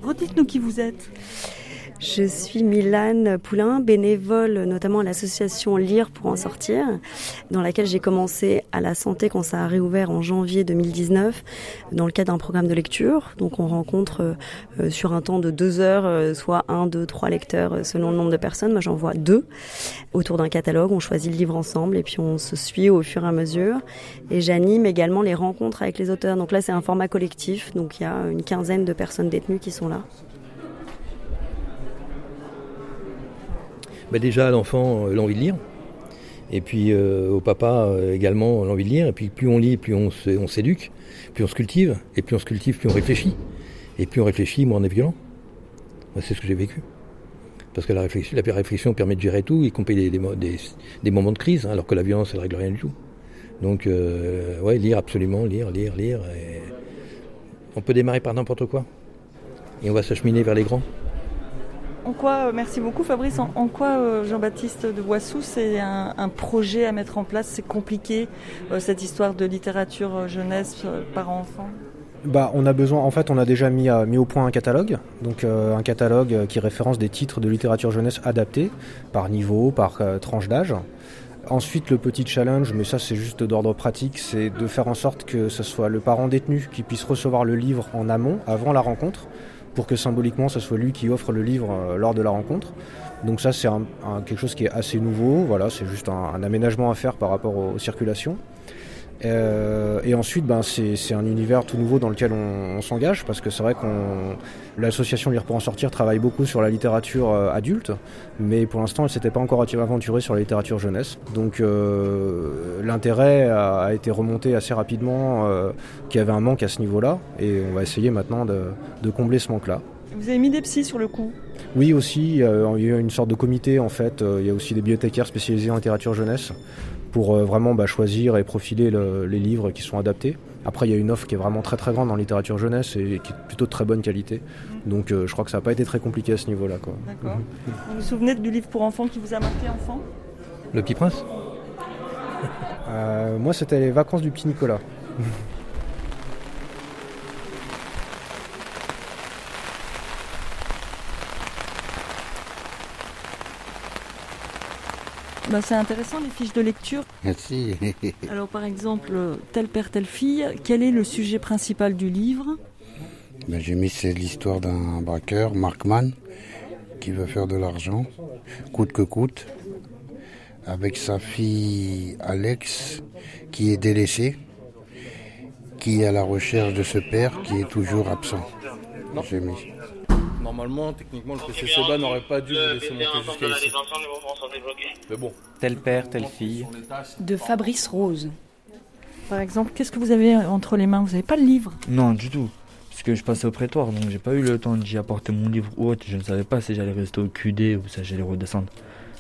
[SPEAKER 7] Redites-nous qui vous êtes.
[SPEAKER 5] Je suis Milane Poulain, bénévole notamment à l'association Lire pour en sortir, dans laquelle j'ai commencé à la santé quand ça a réouvert en janvier 2019, dans le cadre d'un programme de lecture. Donc on rencontre euh, sur un temps de deux heures, euh, soit un, deux, trois lecteurs euh, selon le nombre de personnes. Moi j'en vois deux autour d'un catalogue. On choisit le livre ensemble et puis on se suit au fur et à mesure. Et j'anime également les rencontres avec les auteurs. Donc là c'est un format collectif, donc il y a une quinzaine de personnes détenues qui sont là.
[SPEAKER 2] Bah, déjà l'enfant euh, l'envie de lire. Et puis euh, au papa euh, également l'envie de lire. Et puis plus on lit, plus on s'éduque, plus on se cultive. Et plus on se cultive, plus on réfléchit. Et plus on réfléchit, moins on est violent. c'est ce que j'ai vécu. Parce que la réflexion, permet de gérer tout, y compris des, moments de crise, hein, alors que la violence, elle règle rien du tout. Donc, ouais, lire absolument, lire, lire, lire. On peut démarrer par n'importe quoi. Et on va s'acheminer vers les grands.
[SPEAKER 7] En quoi, euh, merci beaucoup Fabrice, en, quoi euh, Jean-Baptiste de Boissou c'est un, projet à mettre en place? C'est compliqué euh, cette histoire de littérature jeunesse par enfant
[SPEAKER 16] bah, on a besoin, en fait, on a déjà mis, mis au point un catalogue, donc un catalogue qui référence des titres de littérature jeunesse adaptés par niveau, par tranche d'âge. Ensuite, le petit challenge, mais ça c'est juste d'ordre pratique, c'est de faire en sorte que ce soit le parent détenu qui puisse recevoir le livre en amont, avant la rencontre, pour que symboliquement ce soit lui qui offre le livre euh, lors de la rencontre. Donc ça c'est quelque chose qui est assez nouveau, voilà, c'est juste un, aménagement à faire par rapport aux circulations. Euh, et ensuite, ben, c'est un univers tout nouveau dans lequel on, s'engage, parce que c'est vrai qu'on l'association Lire pour en sortir travaille beaucoup sur la littérature euh, adulte, mais pour l'instant, elle s'était pas encore aventurée sur la littérature jeunesse. Donc euh, l'intérêt a, été remonté assez rapidement, qu'il y avait un manque à ce niveau-là, et on va essayer maintenant de, de combler ce manque-là.
[SPEAKER 7] Vous avez mis des psys sur le coup?
[SPEAKER 16] Oui aussi, il y a une sorte de comité en fait, il y a aussi des bibliothécaires spécialisés en littérature jeunesse pour euh, vraiment bah, choisir et profiler les livres qui sont adaptés. Après, il y a une offre qui est vraiment très très grande en littérature jeunesse et qui est plutôt de très bonne qualité. Donc euh, je crois que ça n'a pas été très compliqué à ce niveau-là.
[SPEAKER 7] D'accord. Mhm. Vous vous souvenez du livre pour enfants qui vous a marqué enfant?
[SPEAKER 2] Le Petit Prince?
[SPEAKER 16] Euh, Moi, c'était Les Vacances du Petit Nicolas.
[SPEAKER 7] Bah, c'est intéressant les fiches de lecture.
[SPEAKER 12] Merci.
[SPEAKER 7] Alors par exemple, tel père, telle fille, quel est le sujet principal du livre?
[SPEAKER 12] Ben, J'ai mis c'est l'histoire d'un braqueur, Markman, qui veut faire de l'argent, coûte que coûte, avec sa fille Alex, qui est délaissée, qui est à la recherche de ce père qui est toujours absent. J'ai mis.
[SPEAKER 11] Normalement, techniquement, le PCCBA n'aurait pas dû vous laisser monter jusqu'à ici.
[SPEAKER 4] Mais bon. Tel père, telle fille.
[SPEAKER 8] De Fabrice Rose.
[SPEAKER 7] Par exemple, qu'est-ce que vous avez entre les mains? Vous n'avez pas le livre?
[SPEAKER 9] Non, du tout. Parce que je passais au prétoire, donc j'ai pas eu le temps d'y apporter mon livre ou autre. Je ne savais pas si j'allais rester au QD ou si j'allais redescendre.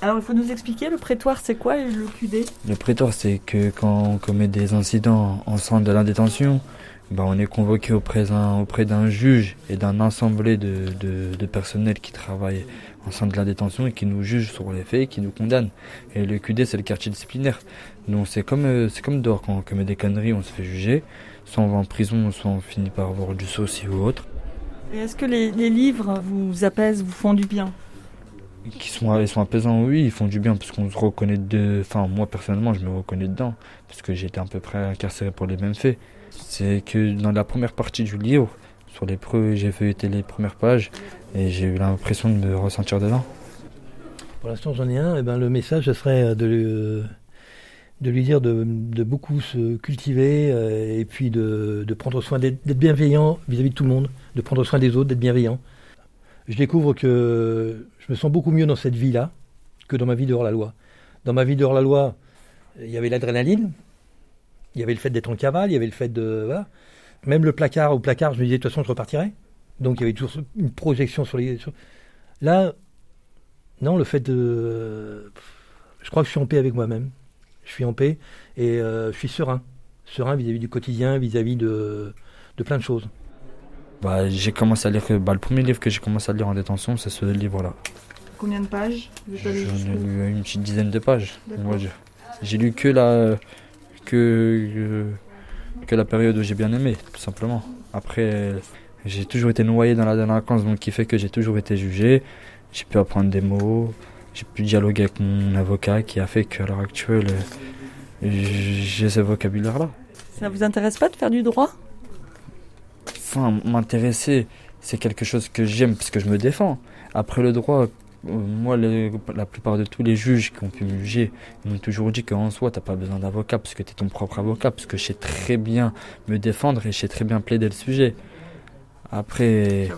[SPEAKER 7] Alors il faut nous expliquer, le prétoire c'est quoi le QD
[SPEAKER 9] Le prétoire c'est que quand on commet des incidents en centre de la détention, bah, on est convoqué auprès d'un, auprès d'un juge et d'un assemblée de, de, personnel qui travaille en centre de la détention et qui nous juge sur les faits et qui nous condamne. Et le QD, c'est le quartier disciplinaire. Donc c'est comme, euh, c'est comme dehors, quand on commet des conneries, on se fait juger. Soit on va en prison, soit on finit par avoir du sauci ou autre.
[SPEAKER 7] Et est-ce que les, les livres vous apaisent, vous font du bien?
[SPEAKER 9] Qui sont, ils sont apaisants, oui, ils font du bien parce qu'on se reconnaît de. Enfin, moi personnellement, je me reconnais dedans parce que j'ai été à peu près incarcéré pour les mêmes faits c'est que dans la première partie du livre, sur les j'ai feuilleté les premières pages et j'ai eu l'impression de me ressentir dedans.
[SPEAKER 2] Pour l'instant, j'en ai un. Et eh ben, le message, ce serait de, de lui dire de, beaucoup se cultiver euh, et puis de, prendre soin, d'être bienveillant vis-à-vis de tout le monde, de prendre soin des autres, d'être bienveillant. Je découvre que je me sens beaucoup mieux dans cette vie-là que dans ma vie dehors la loi. Dans ma vie dehors la loi, il y avait l'adrénaline, il y avait le fait d'être en cavale, il y avait le fait de. Même le placard, au placard, je me disais, de toute façon, je repartirai. Donc il y avait toujours une projection sur les. Là, non, le fait de. Je crois que je suis en paix avec moi-même. Je suis en paix et euh, je suis serein. Serein vis-à-vis du quotidien, vis-à-vis de, de plein de choses.
[SPEAKER 9] Bah, j'ai commencé à lire. Bah, le premier livre que j'ai commencé à lire en détention, c'est ce livre-là.
[SPEAKER 7] Combien de pages?
[SPEAKER 9] J'en ai lu une petite dizaine de pages. J'ai lu que la, que, que la période où j'ai bien aimé, tout simplement. Après, j'ai toujours été noyé dans la délinquance, donc qui fait que j'ai toujours été jugé. J'ai pu apprendre des mots, j'ai pu dialoguer avec mon avocat, qui a fait qu'à l'heure actuelle, j'ai ce vocabulaire-là.
[SPEAKER 7] Ça vous intéresse pas de faire du droit?
[SPEAKER 9] Enfin, m'intéresser, c'est quelque chose que j'aime parce que je me défends. Après le droit, moi, la plupart de tous les juges qui ont pu me juger m'ont toujours dit qu'en soi, tu n'as pas besoin d'avocat parce que tu ton propre avocat, parce que je sais très bien me défendre et je sais très bien plaider le sujet. Après,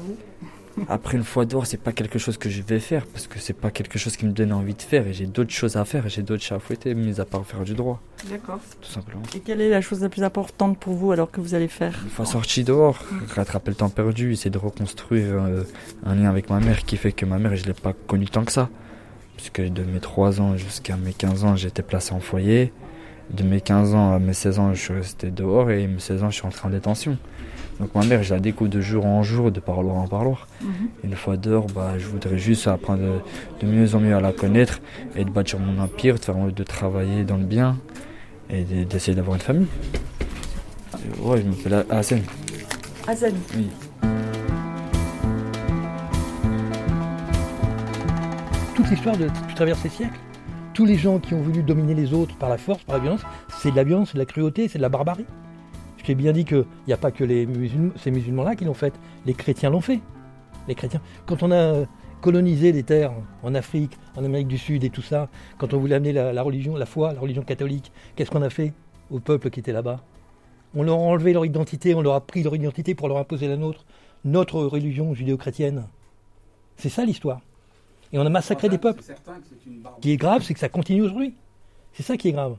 [SPEAKER 9] après une fois dehors, c'est pas quelque chose que je vais faire parce que c'est pas quelque chose qui me donne envie de faire et j'ai d'autres choses à faire, j'ai d'autres chats à fouetter, mis à part faire du droit.
[SPEAKER 7] D'accord.
[SPEAKER 9] Tout simplement.
[SPEAKER 7] Et quelle est la chose la plus importante pour vous alors que vous allez faire
[SPEAKER 9] Une fois sorti dehors, rattraper le temps perdu, essayer de reconstruire euh, un lien avec ma mère qui fait que ma mère, je l'ai pas connue tant que ça. Puisque de mes 3 ans jusqu'à mes 15 ans, j'étais placé en foyer. De mes 15 ans à mes 16 ans, je suis resté dehors et mes 16 ans, je suis entré en détention. Donc ma mère, je la découvre de jour en jour, de parloir en parloir.
[SPEAKER 7] Mhm.
[SPEAKER 9] Et une fois dehors, bah, je voudrais juste apprendre de, de, mieux en mieux à la connaître et de bâtir mon empire, de, faire, de travailler dans le bien et d'essayer d'avoir une famille. Ouais, je m'appelle Hassan.
[SPEAKER 7] Hassan
[SPEAKER 9] Oui.
[SPEAKER 2] Toute l'histoire de, tu traverses les siècles. Tous les gens qui ont voulu dominer les autres par la force, par la violence, c'est de la violence, c'est de la cruauté, c'est de la barbarie. Je t'ai bien dit qu'il n'y a pas que les musulmans, ces musulmans-là qui l'ont fait, les chrétiens l'ont fait. Les chrétiens. Quand on a colonisé les terres en Afrique, en Amérique du Sud et tout ça, quand on voulait amener la, la religion, la foi, la religion catholique, qu'est-ce qu'on a fait au peuple qui était là-bas? On leur a enlevé leur identité, on leur a pris leur identité pour leur imposer la nôtre, notre religion judéo-chrétienne. C'est ça l'histoire. Et on a massacré des peuples. Ce qui est grave, c'est que ça continue aujourd'hui. C'est ça qui est grave.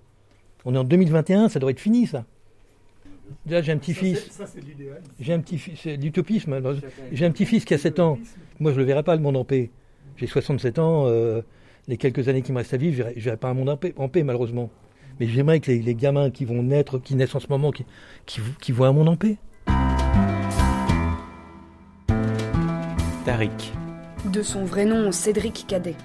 [SPEAKER 2] On est en 2021, ça devrait être fini ça. Là, j'ai un petit-fils. J'ai un petit-fils, c'est l'utopisme. J'ai un petit-fils qui a 7 ans. Moi, je ne le verrai pas, le monde en paix. J'ai 67 ans. Euh, les quelques années qui me restent à vivre, je ne verrai pas un monde en paix, en paix malheureusement. Mais j'aimerais que les, les, gamins qui vont naître, qui naissent en ce moment, qui, qui, qui voient un monde en paix.
[SPEAKER 4] Tariq.
[SPEAKER 8] De son vrai nom, Cédric Cadet.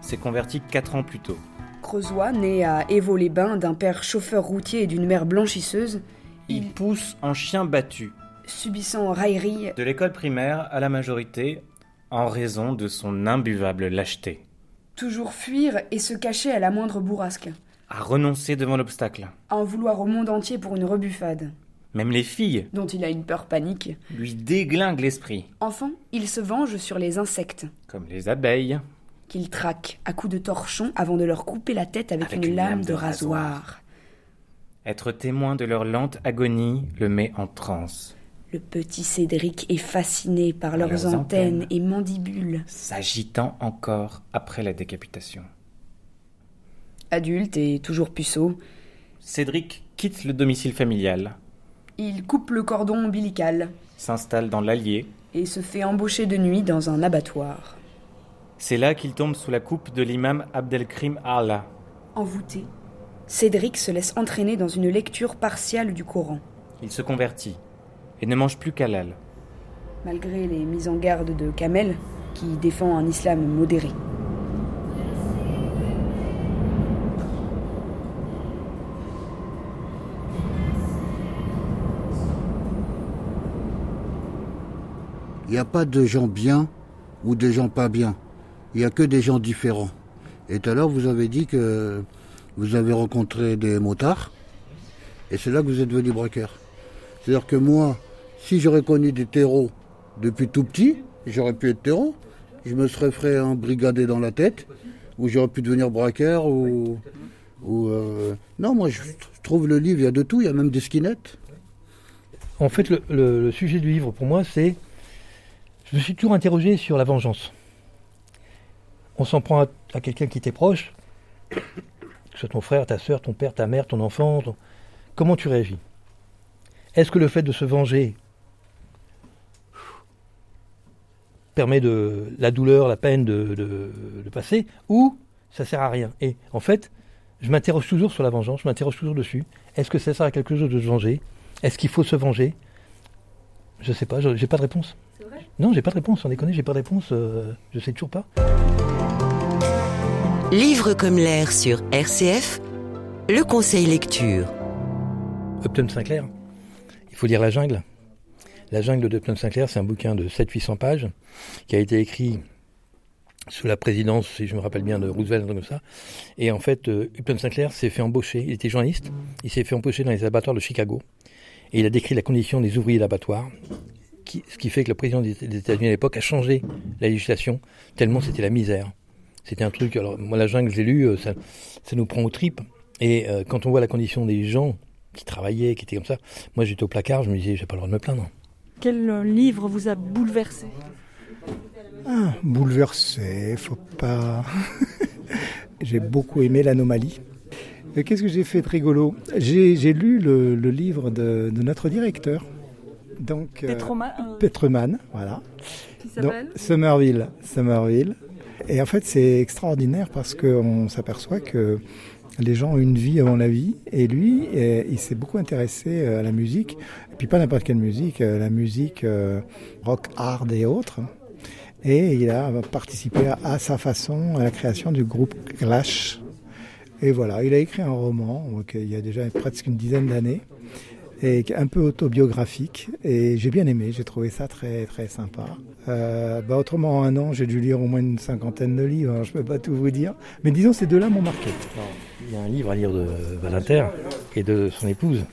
[SPEAKER 4] S'est converti 4 ans plus tôt.
[SPEAKER 8] Creusois, né à Évaux-les-Bains d'un père chauffeur routier et d'une mère blanchisseuse,
[SPEAKER 4] il pousse en chien battu.
[SPEAKER 8] Subissant raillerie.
[SPEAKER 4] De l'école primaire à la majorité, en raison de son imbuvable lâcheté.
[SPEAKER 8] Toujours fuir et se cacher à la moindre bourrasque.
[SPEAKER 4] À renoncer devant l'obstacle.
[SPEAKER 8] À en vouloir au monde entier pour une rebuffade.
[SPEAKER 4] Même les filles,
[SPEAKER 8] dont il a une peur panique,
[SPEAKER 4] lui déglinguent l'esprit.
[SPEAKER 8] Enfin, il se venge sur les insectes.
[SPEAKER 4] Comme les abeilles.
[SPEAKER 8] Qu'il traque à coups de torchon avant de leur couper la tête avec, avec une, une, lame, lame de, rasoir. rasoir.
[SPEAKER 4] Être témoin de leur lente agonie le met en transe.
[SPEAKER 8] Le petit Cédric est fasciné par leurs, leurs antennes, antennes et mandibules,
[SPEAKER 4] s'agitant encore après la décapitation.
[SPEAKER 8] Adulte et toujours puceau,
[SPEAKER 4] Cédric quitte le domicile familial.
[SPEAKER 8] Il coupe le cordon ombilical,
[SPEAKER 4] s'installe dans l'Allier
[SPEAKER 8] et se fait embaucher de nuit dans un abattoir.
[SPEAKER 4] C'est là qu'il tombe sous la coupe de l'imam Abdelkrim Allah.
[SPEAKER 8] Envoûté, Cédric se laisse entraîner dans une lecture partiale du Coran.
[SPEAKER 4] Il se convertit et ne mange plus qu'halal.
[SPEAKER 8] Malgré les mises en garde de Kamel, qui défend un islam modéré.
[SPEAKER 12] Il n'y a pas de gens bien ou de gens pas bien. Il n'y a que des gens différents. Et tout à l'heure, vous avez dit que vous avez rencontré des motards, et c'est là que vous êtes devenu braqueur. C'est-à-dire que moi, si j'aurais connu des terreaux depuis tout petit, j'aurais pu être terreau, je me serais fait un brigadé dans la tête, ou j'aurais pu devenir braqueur, ou... euh... Non, moi je trouve le livre, il y a de tout, il y a même des skinettes.
[SPEAKER 2] En fait, le sujet du livre, pour moi, c'est... Je me suis toujours interrogé sur la vengeance. On s'en prend à, à quelqu'un qui t'est proche, que ce soit ton frère, ta soeur, ton père, ta mère, ton enfant, ton... comment tu réagis? Est-ce que le fait de se venger permet de la douleur, la peine de, de, de passer, ou ça sert à rien? Et en fait, je m'interroge toujours sur la vengeance, je m'interroge toujours dessus. Est-ce que ça sert à quelque chose de se venger? Est-ce qu'il faut se venger? Je sais pas, j'ai pas de réponse.
[SPEAKER 7] C'est vrai?
[SPEAKER 2] Non, j'ai pas de réponse, on déconne, j'ai pas de réponse, euh, je sais toujours pas.
[SPEAKER 10] Livre comme l'air sur RCF, le conseil lecture.
[SPEAKER 2] Upton Sinclair, il faut lire La Jungle. La Jungle de Sinclair, c'est un bouquin de 700-800 pages qui a été écrit sous la présidence, si je me rappelle bien, de Roosevelt, comme ça. Et en fait, euh, Upton Sinclair s'est fait embaucher, il était journaliste, il s'est fait embaucher dans les abattoirs de Chicago. Et il a décrit la condition des ouvriers d'abattoir, qui, ce qui fait que le président des États-Unis à l'époque a changé la législation, tellement c'était la misère. C'était un truc, alors moi la jungle, j'ai lu, ça, ça nous prend aux tripes. Et euh, quand on voit la condition des gens qui travaillaient, qui étaient comme ça, moi j'étais au placard, je me disais, j'ai pas le droit de me plaindre.
[SPEAKER 7] Quel livre vous a bouleversé?
[SPEAKER 17] Ah, Bouleversé, faut pas. j'ai beaucoup aimé l'anomalie. Qu'est-ce que j'ai fait de rigolo? J'ai lu le, le livre de, de, notre directeur. Donc,
[SPEAKER 7] Petroman,
[SPEAKER 17] euh, Petroman voilà.
[SPEAKER 7] Qui s'appelle?
[SPEAKER 17] Somerville. Somerville. Et en fait, c'est extraordinaire parce qu'on s'aperçoit que les gens ont une vie avant la vie. Et lui, il s'est beaucoup intéressé à la musique. Et puis pas n'importe quelle musique, la musique rock, hard et autres. Et il a participé à, sa façon à la création du groupe Clash. Et voilà, il a écrit un roman il y a déjà presque une dizaine d'années et un peu autobiographique. Et j'ai bien aimé, j'ai trouvé ça très très sympa. Euh, bah autrement, en un an, j'ai dû lire au moins une cinquantaine de livres, hein, je ne peux pas tout vous dire. Mais disons, ces deux-là m'ont marqué.
[SPEAKER 2] Il y a un livre à lire de Valentin et de son épouse.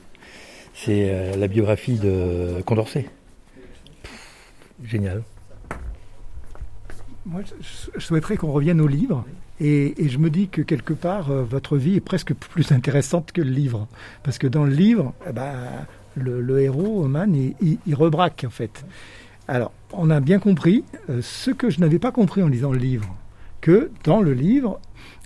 [SPEAKER 2] C'est euh, la biographie de Condorcet. Génial.
[SPEAKER 17] Moi, je souhaiterais qu'on revienne au livre. Et, je me dis que quelque part, euh, votre vie est presque plus intéressante que le livre. Parce que dans le livre, eh ben, le, héros, Oman, il, rebraque en fait. Alors, on a bien compris euh, ce que je n'avais pas compris en lisant le livre. Que dans le livre,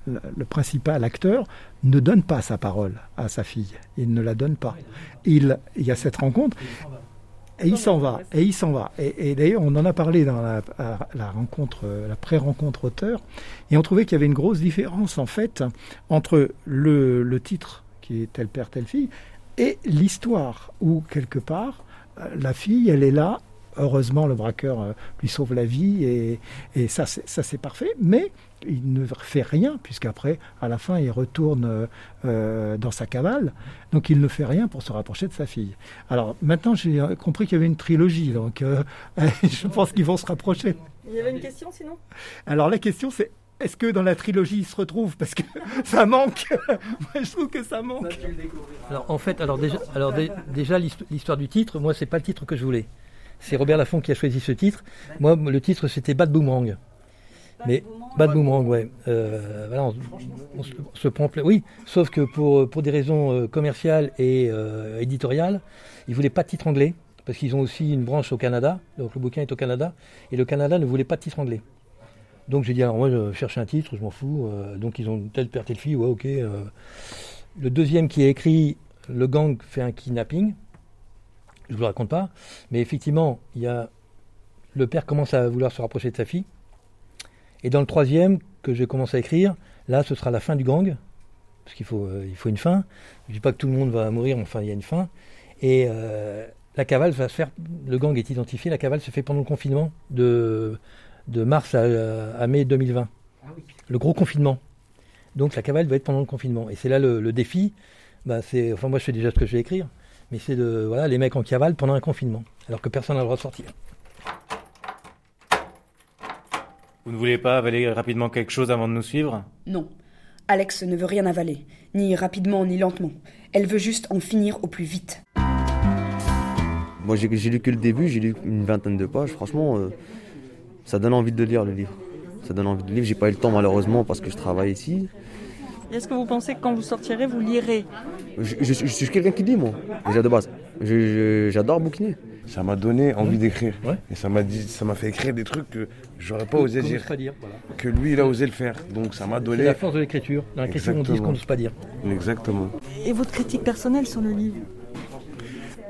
[SPEAKER 17] le, principal acteur ne donne pas sa parole à sa fille. Il ne la donne pas. Il y a cette rencontre. Et il s'en va, et il s'en va. Et, d'ailleurs, on en a parlé dans la, rencontre, euh, la pré-rencontre auteur, et on trouvait qu'il y avait une grosse différence en fait entre le, titre qui est tel père, telle fille, et l'histoire où quelque part euh, la fille, elle est là. Heureusement, le braqueur euh, lui sauve la vie et, et ça, c'est parfait. Mais il ne fait rien, puisqu'après, à la fin, il retourne euh, dans sa cavale. Donc il ne fait rien pour se rapprocher de sa fille. Alors maintenant, j'ai compris qu'il y avait une trilogie, donc euh, je pense qu'ils vont se rapprocher.
[SPEAKER 5] Il y avait une question sinon?
[SPEAKER 17] Alors la question, c'est est-ce que dans la trilogie, ils se retrouvent Parce que ça manque. moi, je trouve que ça manque.
[SPEAKER 2] Alors en fait, alors déjà, alors déjà l'histoire du titre, moi, c'est pas le titre que je voulais. C'est Robert Laffont qui a choisi ce titre. Moi, le titre, c'était Bad Boomerang. Mais Bad Boomerang, ouais. Euh, voilà, on, se, prend Oui, sauf que pour, pour des raisons euh, commerciales et euh, éditoriales, ils ne voulaient pas de titre anglais, parce qu'ils ont aussi une branche au Canada, donc le bouquin est au Canada, et le Canada ne voulait pas de titre anglais. Donc j'ai dit, alors moi je cherche un titre, je m'en fous, donc ils ont telle père, telle fille, ouais, ok. Le deuxième qui est écrit, le gang fait un kidnapping, je ne vous le raconte pas, mais effectivement, il y a le père commence à vouloir se rapprocher de sa fille, et dans le troisième, que j'ai commencé à écrire, là, ce sera la fin du gang, parce qu'il faut, euh, il faut une fin. Je ne dis pas que tout le monde va mourir, enfin, il y a une fin. Et euh, la cavale va se faire, le gang est identifié, la cavale se fait pendant le confinement de, de mars à, mai 2020. Ah le gros confinement. Donc la cavale va être pendant le confinement. Et c'est là le, défi. Bah, c'est, enfin moi je sais déjà ce que je vais écrire, mais c'est de voilà les mecs en cavale pendant un confinement, alors que personne n'a le droit de sortir.
[SPEAKER 4] Vous ne voulez pas avaler rapidement quelque chose avant de nous suivre?
[SPEAKER 8] Non. Alex ne veut rien avaler, ni rapidement ni lentement. Elle veut juste en finir au plus vite.
[SPEAKER 3] Moi j'ai lu que le début, j'ai lu une vingtaine de pages. Franchement, euh, ça donne envie de lire le livre. Ça donne envie de lire. J'ai pas eu le temps malheureusement parce que je travaille ici.
[SPEAKER 5] Est-ce que vous pensez que quand vous sortirez, vous lirez
[SPEAKER 3] je, suis quelqu'un qui lit, moi, déjà de base. J'adore bouquiner
[SPEAKER 11] ça m'a donné envie d'écrire. Et ça m'a dit, ça m'a fait écrire des trucs que j'aurais pas osé dire. Que lui, il a osé le faire. Donc ça m'a donné.
[SPEAKER 2] la force de l'écriture. Dans l'écriture, on dit ce qu'on n'ose pas dire.
[SPEAKER 11] Exactement.
[SPEAKER 7] Et votre critique personnelle sur le livre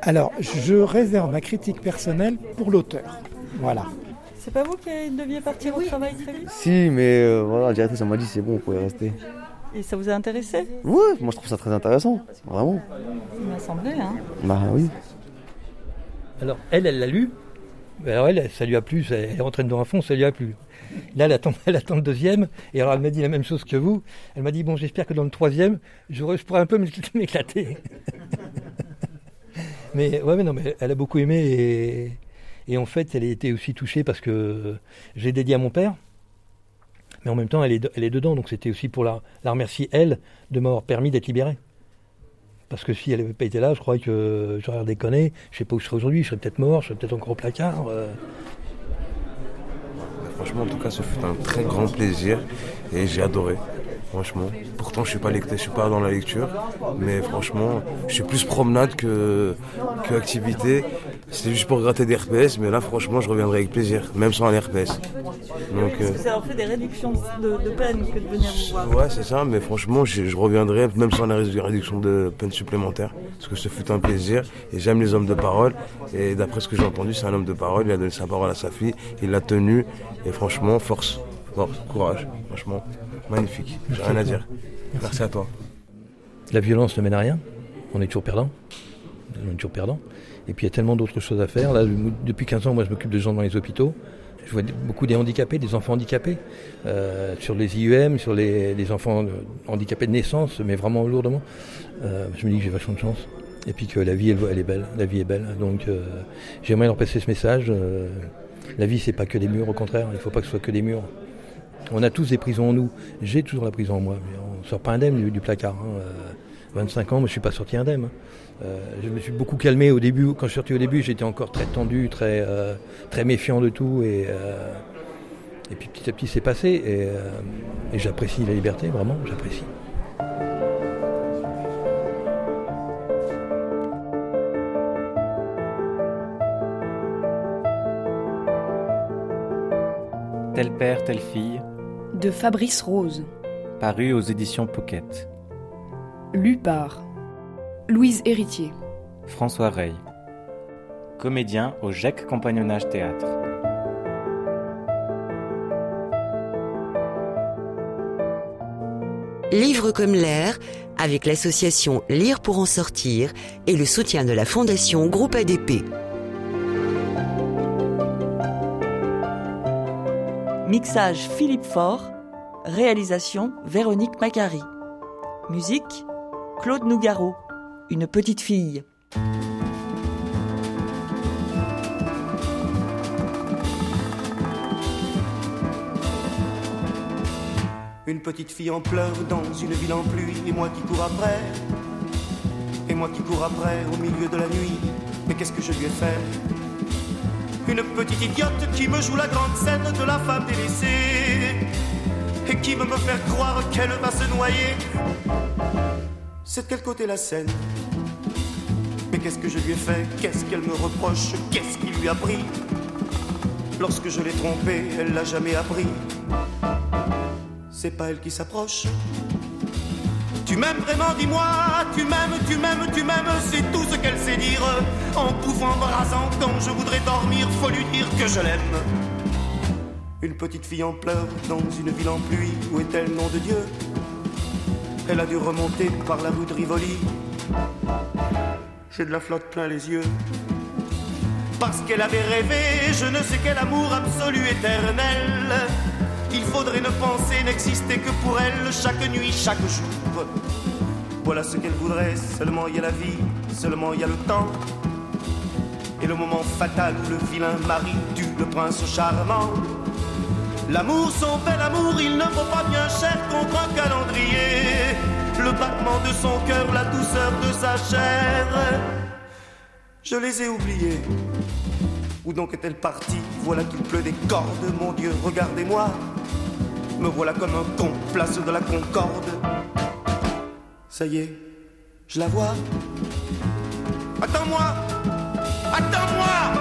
[SPEAKER 17] Alors, je réserve ma critique personnelle pour l'auteur. Voilà.
[SPEAKER 5] C'est pas vous qui deviez partir au travail très vite?
[SPEAKER 3] Si, mais euh, voilà, la directrice m'a dit c'est bon, on pouvait rester.
[SPEAKER 5] Et ça vous a intéressé
[SPEAKER 3] Ouais, moi je trouve ça très intéressant, vraiment.
[SPEAKER 5] Il m'a semblé, hein
[SPEAKER 3] Bah oui.
[SPEAKER 2] Alors, elle, elle l'a lu. Alors, elle, ça lui a plu, elle est rentrée dans un fond, ça lui a plu. Là, elle attend, elle attend le deuxième, et alors elle m'a dit la même chose que vous. Elle m'a dit Bon, j'espère que dans le troisième, je, pourrais un peu m'éclater. mais ouais, mais non, mais elle a beaucoup aimé, et, en fait, elle a été aussi touchée parce que j'ai dédié à mon père. Mais en même temps, elle est, elle est dedans, donc c'était aussi pour la, remercier, elle, de m'avoir permis d'être libérée. Parce que si elle n'avait pas été là, je crois que j'aurais déconné. Je ne sais pas où je serais aujourd'hui, je serais peut-être mort, je serais peut-être encore au placard. Euh.
[SPEAKER 11] Franchement, en tout cas, ce fut un très grand plaisir et j'ai adoré franchement. Pourtant, je suis pas je suis pas dans la lecture, mais franchement, je suis plus promenade que, que activité. C'était juste pour gratter des RPS, mais là, franchement, je reviendrai avec plaisir, même sans un RPS.
[SPEAKER 5] Donc, euh, ça en fait des réductions de, peine que de venir vous voir.
[SPEAKER 11] Ouais, c'est ça, mais franchement, je, reviendrai même sans la réduction de peine supplémentaire, parce que ce fut un plaisir, et j'aime les hommes de parole, et d'après ce que j'ai entendu, c'est un homme de parole, il a donné sa parole à sa fille, il l'a tenu, et franchement, force, force, courage, franchement. Magnifique, j'ai rien à dire. Merci à toi.
[SPEAKER 2] La violence ne mène à rien. On est toujours perdant. On est toujours perdant. Et puis il y a tellement d'autres choses à faire. Là, depuis 15 ans, moi, je m'occupe de gens dans les hôpitaux. Je vois beaucoup des handicapés, des enfants handicapés, euh, sur les IUM, sur les, enfants handicapés de naissance, mais vraiment lourdement. Euh, je me dis que j'ai vachement de chance. Et puis que la vie, elle, est belle. La vie est belle. Donc euh, j'aimerais leur passer ce message. la vie, c'est pas que des murs, au contraire. Il ne faut pas que ce soit que des murs. On a tous des prisons en nous. J'ai toujours la prison en moi. On ne sort pas indemne du, placard. 25 hein. ans, je ne suis pas sorti indemne. Hein. Euh, je me suis beaucoup calmé au début. Quand je suis sorti au début, j'étais encore très tendu, très, euh, très méfiant de tout. Et, euh, et puis petit à petit, c'est passé. Et, et j'apprécie la liberté, vraiment, j'apprécie.
[SPEAKER 4] Tel père, telle fille.
[SPEAKER 8] De Fabrice Rose.
[SPEAKER 4] Paru aux éditions Pocket.
[SPEAKER 8] Lu par Louise Héritier.
[SPEAKER 4] François Rey. Comédien au Jacques Compagnonnage Théâtre.
[SPEAKER 10] Livre comme l'air, avec l'association Lire pour en sortir et le soutien de la Fondation Groupe ADP.
[SPEAKER 1] Mixage Philippe Faure. Réalisation Véronique Macari. Musique Claude Nougaro une petite fille.
[SPEAKER 14] Une petite fille en pleurs dans une ville en pluie, et moi qui cours après, et moi qui cours après au milieu de la nuit. Mais qu'est-ce que je lui ai fait? Une petite idiote qui me joue la grande scène de la femme délaissée, et qui veut me faire croire qu'elle va se noyer. C'est de quel côté la scène Mais qu'est-ce que je lui ai fait Qu'est-ce qu'elle me reproche Qu'est-ce qui lui a pris Lorsque je l'ai trompée, elle l'a jamais appris. C'est pas elle qui s'approche. Tu m'aimes vraiment, dis-moi, tu m'aimes, tu m'aimes, tu m'aimes, c'est tout ce qu'elle sait dire. En pouvant brasant quand je voudrais dormir, faut lui dire que je l'aime. Une petite fille en pleurs dans une ville en pluie, où est-elle, nom de Dieu? Elle a dû remonter par la rue de Rivoli. J'ai de la flotte plein les yeux. Parce qu'elle avait rêvé, je ne sais quel amour absolu éternel. Il faudrait ne penser n'exister que pour elle chaque nuit, chaque jour. Voilà ce qu'elle voudrait, seulement il y a la vie, seulement il y a le temps. Et le moment fatal où le vilain mari tue le prince charmant. L'amour, son bel amour, il ne vaut pas bien cher contre un calendrier. Le battement de son cœur, la douceur de sa chair. Je les ai oubliés. Où donc est-elle partie? Voilà qu'il pleut des cordes, mon Dieu, regardez-moi. Me voilà comme un con, place de la Concorde. Ça y est, je la vois. Attends-moi Attends-moi